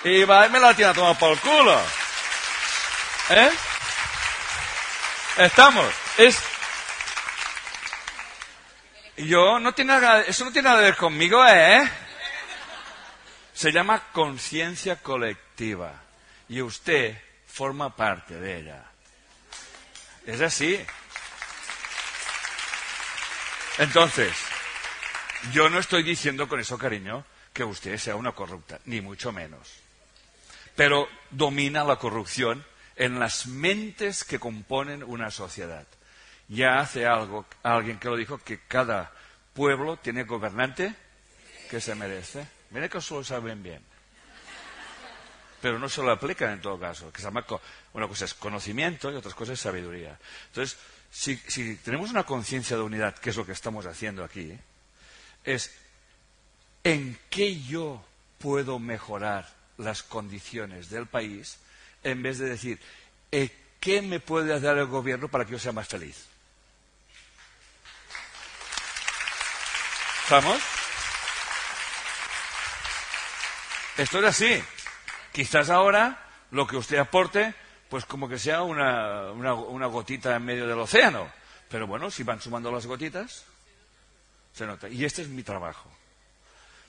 Speaker 1: y va y me la tiene a tomar por el culo. ¿Eh? Estamos. Es. Yo no tiene nada, eso no tiene nada que ver conmigo, ¿eh? Se llama conciencia colectiva y usted forma parte de ella. Es así. Entonces, yo no estoy diciendo con eso, cariño, que usted sea una corrupta, ni mucho menos. Pero domina la corrupción en las mentes que componen una sociedad. Ya hace algo alguien que lo dijo que cada pueblo tiene gobernante que se merece. Mira que eso lo saben bien. Pero no se lo aplican en todo caso. Que se llama, una cosa es conocimiento y otra cosa es sabiduría. Entonces, si, tenemos una conciencia de unidad, que es lo que estamos haciendo aquí, es en qué yo puedo mejorar las condiciones del país en vez de decir, eh, ¿qué me puede dar el gobierno para que yo sea más feliz? ¿Estamos? Esto es así. Quizás ahora lo que usted aporte, pues como que sea una, una, gotita en medio del océano. Pero bueno, si van sumando las gotitas, se nota. Y este es mi trabajo.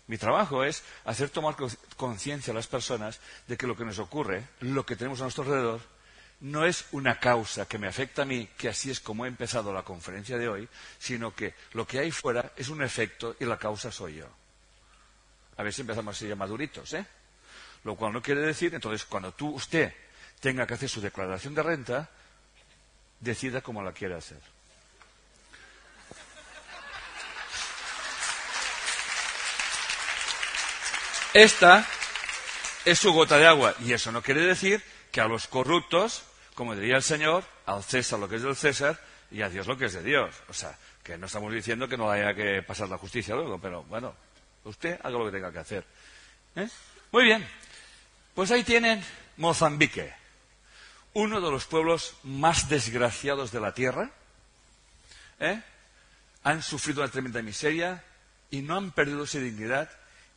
Speaker 1: Mi trabajo es hacer tomar conciencia a las personas de que lo que nos ocurre, lo que tenemos a nuestro alrededor, no es una causa que me afecta a mí, que así es como he empezado la conferencia de hoy, sino que lo que hay fuera es un efecto y la causa soy yo. A ver si empezamos así ya maduritos, ¿eh? Lo cual no quiere decir, entonces, cuando tú, usted tenga que hacer su declaración de renta, decida cómo la quiere hacer. Esta es su gota de agua y eso no quiere decir que a los corruptos como diría el Señor, al César lo que es del César y a Dios lo que es de Dios. O sea, que no estamos diciendo que no haya que pasar la justicia luego, pero bueno, usted haga lo que tenga que hacer. ¿Eh? Muy bien, pues ahí tienen Mozambique, uno de los pueblos más desgraciados de la tierra. ¿eh? Han sufrido una tremenda miseria y no han perdido su dignidad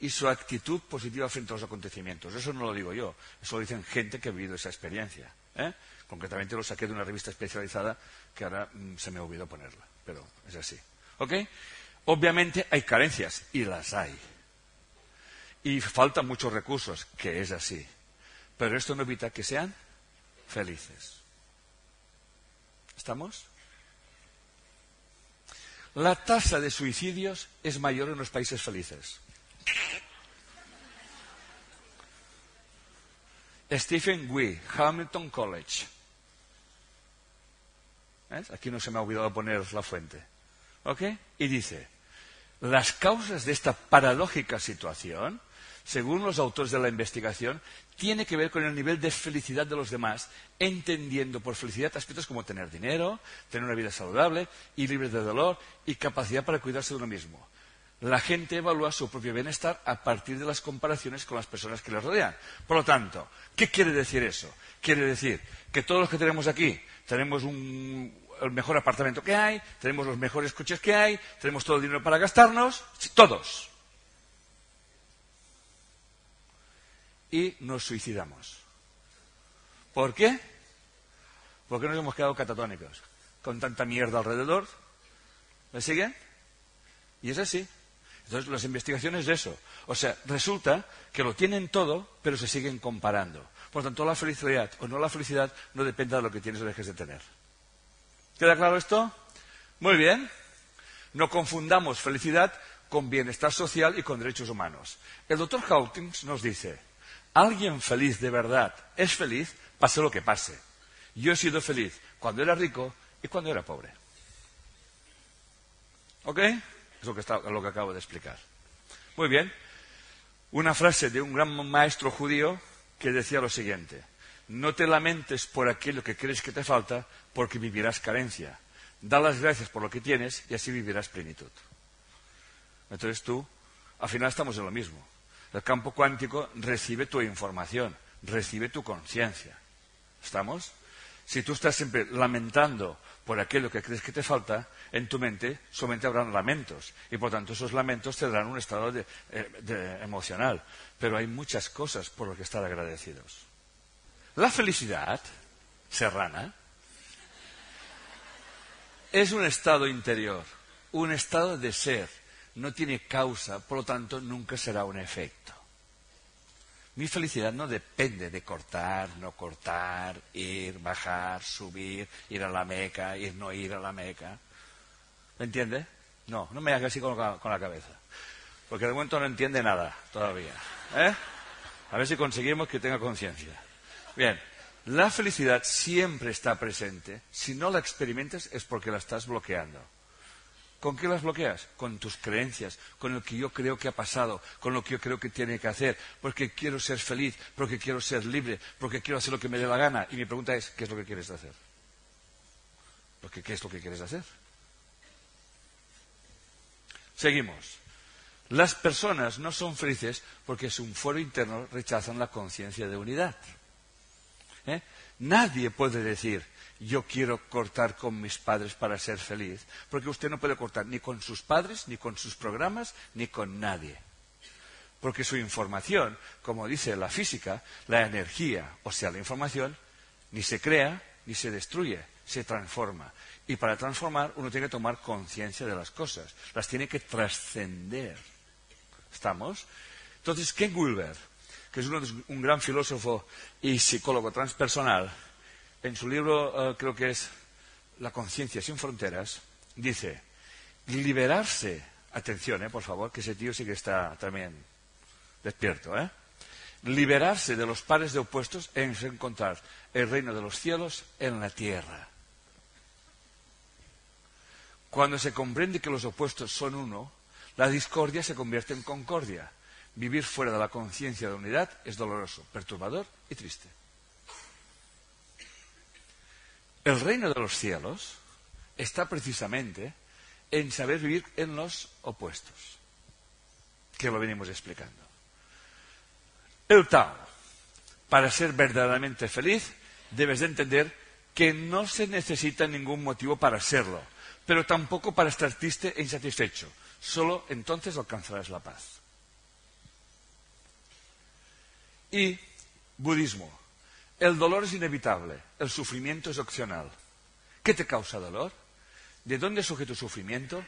Speaker 1: y su actitud positiva frente a los acontecimientos. Eso no lo digo yo, eso lo dicen gente que ha vivido esa experiencia. ¿eh? Concretamente lo saqué de una revista especializada que ahora mm, se me olvidó ponerla, pero es así. ¿Ok? Obviamente hay carencias, y las hay. Y faltan muchos recursos, que es así. Pero esto no evita que sean felices. ¿Estamos? La tasa de suicidios es mayor en los países felices. Stephen Wee, Hamilton College. Aquí no se me ha olvidado poner la fuente. ¿Ok? Y dice, las causas de esta paradójica situación, según los autores de la investigación, tiene que ver con el nivel de felicidad de los demás, entendiendo por felicidad aspectos como tener dinero, tener una vida saludable y libre de dolor y capacidad para cuidarse de uno mismo. La gente evalúa su propio bienestar a partir de las comparaciones con las personas que les rodean. Por lo tanto, ¿qué quiere decir eso? Quiere decir que todos los que tenemos aquí tenemos un, el mejor apartamento que hay, tenemos los mejores coches que hay, tenemos todo el dinero para gastarnos, todos. Y nos suicidamos. ¿Por qué? Porque nos hemos quedado catatónicos, con tanta mierda alrededor. ¿Me siguen? Y es así. Entonces, las investigaciones de eso. O sea, resulta que lo tienen todo, pero se siguen comparando. Por lo tanto, la felicidad o no la felicidad no depende de lo que tienes o dejes de tener. ¿Queda claro esto? Muy bien. No confundamos felicidad con bienestar social y con derechos humanos. El doctor Hawkins nos dice, alguien feliz de verdad es feliz pase lo que pase. Yo he sido feliz cuando era rico y cuando era pobre. ¿Ok? Es lo que, está, lo que acabo de explicar. Muy bien. Una frase de un gran maestro judío que decía lo siguiente. No te lamentes por aquello que crees que te falta, porque vivirás carencia. Da las gracias por lo que tienes y así vivirás plenitud. Entonces tú, al final estamos en lo mismo. El campo cuántico recibe tu información, recibe tu conciencia. ¿Estamos? Si tú estás siempre lamentando por aquello que crees que te falta, en tu mente solamente habrán lamentos. Y por tanto esos lamentos te darán un estado eh, emocional. Pero hay muchas cosas por las que estar agradecidos. La felicidad serrana es un estado interior, un estado de ser. No tiene causa, por lo tanto nunca será un efecto. Mi felicidad no depende de cortar, no cortar, ir, bajar, subir, ir a la meca, ir, no ir a la meca. ¿Me entiende? No, no me haga así con la, con la cabeza. Porque de momento no entiende nada todavía. ¿eh? A ver si conseguimos que tenga conciencia. Bien, la felicidad siempre está presente. Si no la experimentas es porque la estás bloqueando. ¿Con qué las bloqueas? Con tus creencias, con lo que yo creo que ha pasado, con lo que yo creo que tiene que hacer, porque quiero ser feliz, porque quiero ser libre, porque quiero hacer lo que me dé la gana. Y mi pregunta es, ¿qué es lo que quieres hacer? Porque ¿qué es lo que quieres hacer? Seguimos. Las personas no son felices porque su foro interno rechazan la conciencia de unidad. ¿Eh? Nadie puede decir, yo quiero cortar con mis padres para ser feliz, porque usted no puede cortar ni con sus padres, ni con sus programas, ni con nadie. Porque su información, como dice la física, la energía, o sea, la información, ni se crea ni se destruye, se transforma. Y para transformar uno tiene que tomar conciencia de las cosas, las tiene que trascender. ¿Estamos? Entonces, Ken Wilber, que es un gran filósofo y psicólogo transpersonal, en su libro, eh, creo que es La conciencia sin fronteras, dice, liberarse, atención, eh, por favor, que ese tío sí que está también despierto, ¿eh? Liberarse de los pares de opuestos es encontrar el reino de los cielos en la tierra. Cuando se comprende que los opuestos son uno, la discordia se convierte en concordia. Vivir fuera de la conciencia de unidad es doloroso, perturbador y triste. El reino de los cielos está precisamente en saber vivir en los opuestos, que lo venimos explicando. El Tao, para ser verdaderamente feliz, debes de entender que no se necesita ningún motivo para serlo, pero tampoco para estar triste e insatisfecho. Solo entonces alcanzarás la paz. Y budismo. El dolor es inevitable, el sufrimiento es opcional. ¿Qué te causa dolor? ¿De dónde surge tu sufrimiento?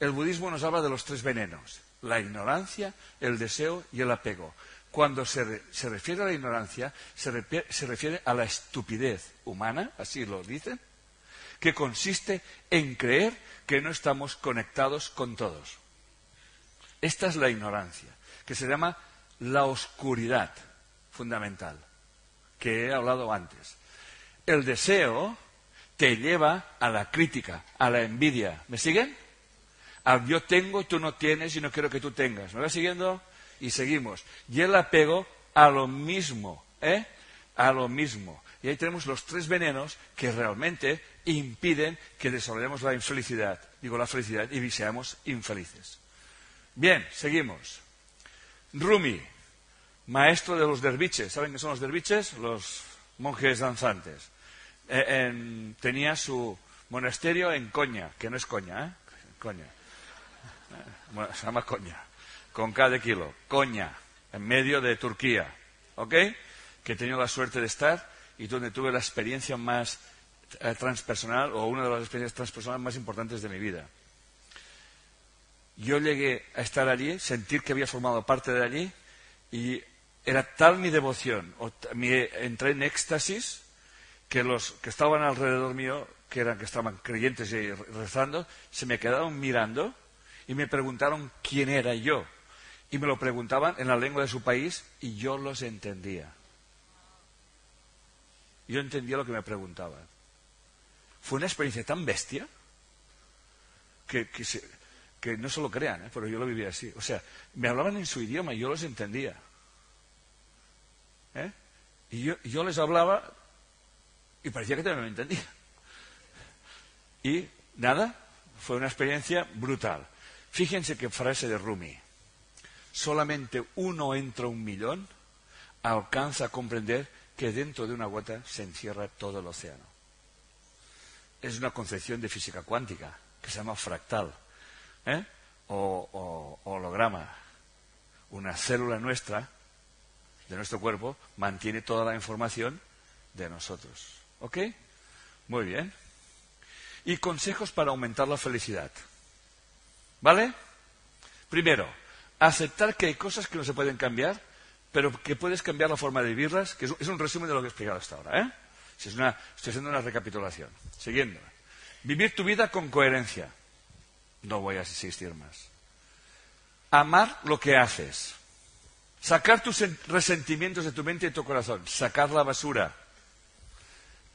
Speaker 1: El budismo nos habla de los tres venenos, la ignorancia, el deseo y el apego. Cuando se, refiere a la ignorancia, se, refiere a la estupidez humana, así lo dicen, que consiste en creer que no estamos conectados con todos. Esta es la ignorancia, que se llama la oscuridad fundamental que he hablado antes. El deseo te lleva a la crítica, a la envidia. ¿Me siguen? Al yo tengo, tú no tienes y no quiero que tú tengas. ¿Me vas siguiendo? Y seguimos. Y el apego a lo mismo, ¿eh? A lo mismo. Y ahí tenemos los tres venenos que realmente impiden que desarrollemos la infelicidad, digo la felicidad, y seamos infelices. Bien, seguimos. Rumi, maestro de los derviches. ¿Saben qué son los derviches? Los monjes danzantes. Eh, tenía su monasterio en Coña, que no es Coña, ¿eh? Coña. Se llama Coña, con cada kilo. Coña, en medio de Turquía. ¿Ok? Que he tenido la suerte de estar y donde tuve la experiencia más eh, transpersonal o una de las experiencias transpersonales más importantes de mi vida. Yo llegué a estar allí, sentir que había formado parte de allí y era tal mi devoción, o entré en éxtasis, que los que estaban alrededor mío, que eran que estaban creyentes y rezando, se me quedaron mirando y me preguntaron quién era yo. Y me lo preguntaban en la lengua de su país y yo los entendía. Yo entendía lo que me preguntaban. Fue una experiencia tan bestia que, que, no se lo crean, ¿eh? pero yo lo vivía así. O sea, me hablaban en su idioma y yo los entendía. ¿Eh? Y yo, les hablaba y parecía que también me entendía. Y nada, fue una experiencia brutal. Fíjense qué frase de Rumi. Solamente uno entre un millón alcanza a comprender que dentro de una gota se encierra todo el océano. Es una concepción de física cuántica que se llama fractal ¿eh? o holograma. Una célula nuestra de nuestro cuerpo mantiene toda la información de nosotros. ¿Ok? Muy bien. Y consejos para aumentar la felicidad. ¿Vale? Primero, aceptar que hay cosas que no se pueden cambiar, pero que puedes cambiar la forma de vivirlas, que es un resumen de lo que he explicado hasta ahora. ¿eh? Una, estoy haciendo una recapitulación. Siguiendo. Vivir tu vida con coherencia. No voy a insistir más. Amar lo que haces. Sacar tus resentimientos de tu mente y de tu corazón. Sacar la basura.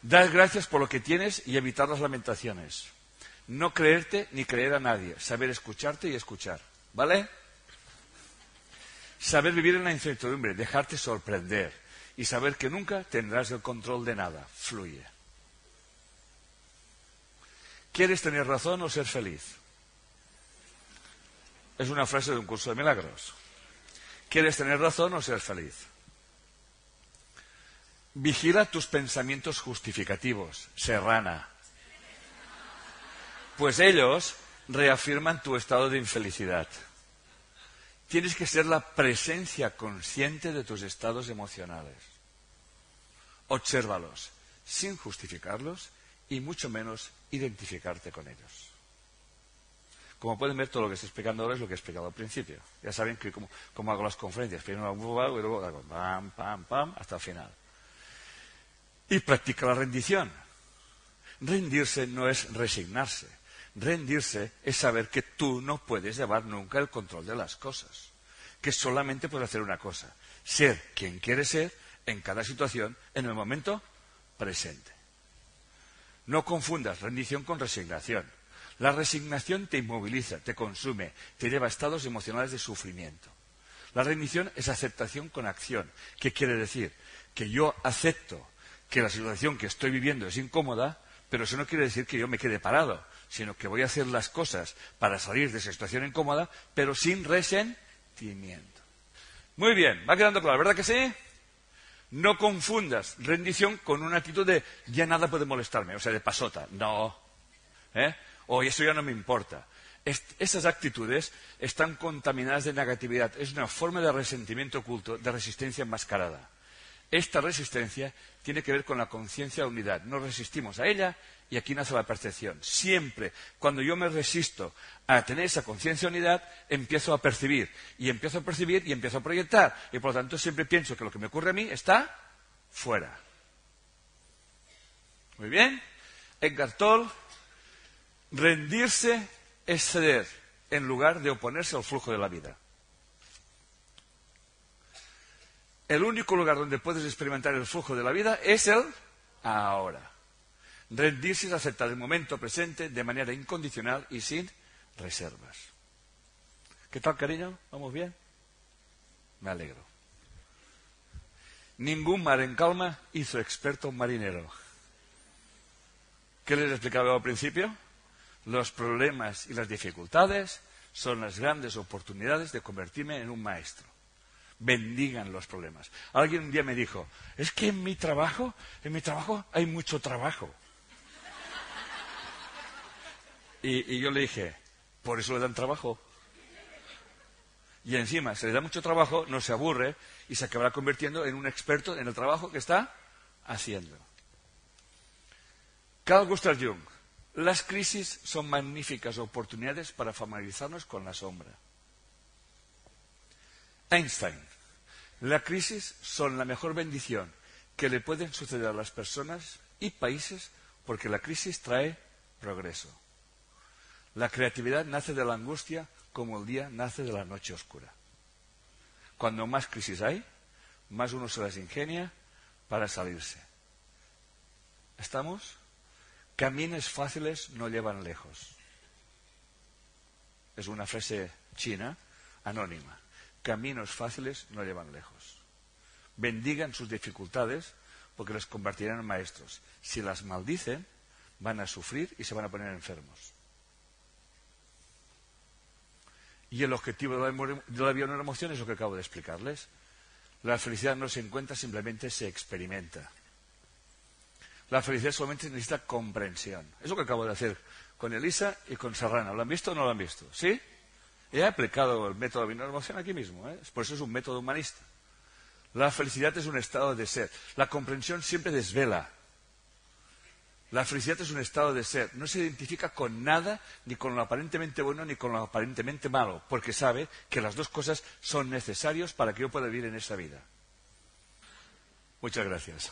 Speaker 1: Dar gracias por lo que tienes y evitar las lamentaciones. No creerte ni creer a nadie. Saber escucharte y escuchar. ¿Vale? Saber vivir en la incertidumbre, dejarte sorprender y saber que nunca tendrás el control de nada. Fluye. ¿Quieres tener razón o ser feliz? Es una frase de un curso de milagros. ¿Quieres tener razón o ser feliz? Vigila tus pensamientos justificativos, serrana. Pues ellos reafirman tu estado de infelicidad. Tienes que ser la presencia consciente de tus estados emocionales. Obsérvalos, sin justificarlos y mucho menos identificarte con ellos. Como pueden ver, todo lo que estoy explicando ahora es lo que he explicado al principio. Ya saben que como, hago las conferencias, primero hago y luego hago pam, pam, pam, hasta el final. Y practica la rendición. Rendirse no es resignarse. Rendirse es saber que tú no puedes llevar nunca el control de las cosas. Que solamente puedes hacer una cosa. Ser quien quieres ser en cada situación, en el momento presente. No confundas rendición con resignación. La resignación te inmoviliza, te consume, te lleva a estados emocionales de sufrimiento. La rendición es aceptación con acción. ¿Qué quiere decir? Que yo acepto que la situación que estoy viviendo es incómoda, pero eso no quiere decir que yo me quede parado, sino que voy a hacer las cosas para salir de esa situación incómoda, pero sin resentimiento. Muy bien, va quedando claro, ¿verdad que sí? No confundas rendición con una actitud de ya nada puede molestarme, o sea, de pasota. No. ¿Eh? O eso ya no me importa. esas actitudes están contaminadas de negatividad. Es una forma de resentimiento oculto, de resistencia enmascarada. Esta resistencia tiene que ver con la conciencia de unidad. Nos resistimos a ella y aquí nace la percepción. Siempre, cuando yo me resisto a tener esa conciencia de unidad, empiezo a percibir. Y empiezo a percibir y empiezo a proyectar. Y por lo tanto siempre pienso que lo que me ocurre a mí está fuera. Muy bien. Edgar Toll Rendirse es ceder en lugar de oponerse al flujo de la vida. El único lugar donde puedes experimentar el flujo de la vida es el ahora. Rendirse es aceptar el momento presente de manera incondicional y sin reservas. ¿Qué tal, cariño? ¿Vamos bien? Me alegro. Ningún mar en calma hizo experto un marinero. ¿Qué les explicaba al principio? Los problemas y las dificultades son las grandes oportunidades de convertirme en un maestro. Bendigan los problemas. Alguien un día me dijo, es que en mi trabajo, en mi trabajo hay mucho trabajo. Y, yo le dije, por eso le dan trabajo. Y encima, se le da mucho trabajo, no se aburre y se acabará convirtiendo en un experto en el trabajo que está haciendo. Carl Gustav Jung las crisis son magníficas oportunidades para familiarizarnos con la sombra. Einstein. Las crisis son la mejor bendición que le pueden suceder a las personas y países porque la crisis trae progreso. La creatividad nace de la angustia como el día nace de la noche oscura. Cuando más crisis hay, más uno se las ingenia para salirse. ¿Estamos? Caminos fáciles no llevan lejos. Es una frase china, anónima. Caminos fáciles no llevan lejos. Bendigan sus dificultades porque les convertirán en maestros. Si las maldicen, van a sufrir y se van a poner enfermos. Y el objetivo de la, vida de la emoción es lo que acabo de explicarles. La felicidad no se encuentra, simplemente se experimenta. La felicidad solamente necesita comprensión. Es lo que acabo de hacer con Elisa y con Serrana. ¿Lo han visto o no lo han visto? ¿Sí? He aplicado el método de emoción aquí mismo. ¿eh? Por eso es un método humanista. La felicidad es un estado de ser. La comprensión siempre desvela. La felicidad es un estado de ser. No se identifica con nada, ni con lo aparentemente bueno, ni con lo aparentemente malo, porque sabe que las dos cosas son necesarias para que yo pueda vivir en esta vida. Muchas gracias.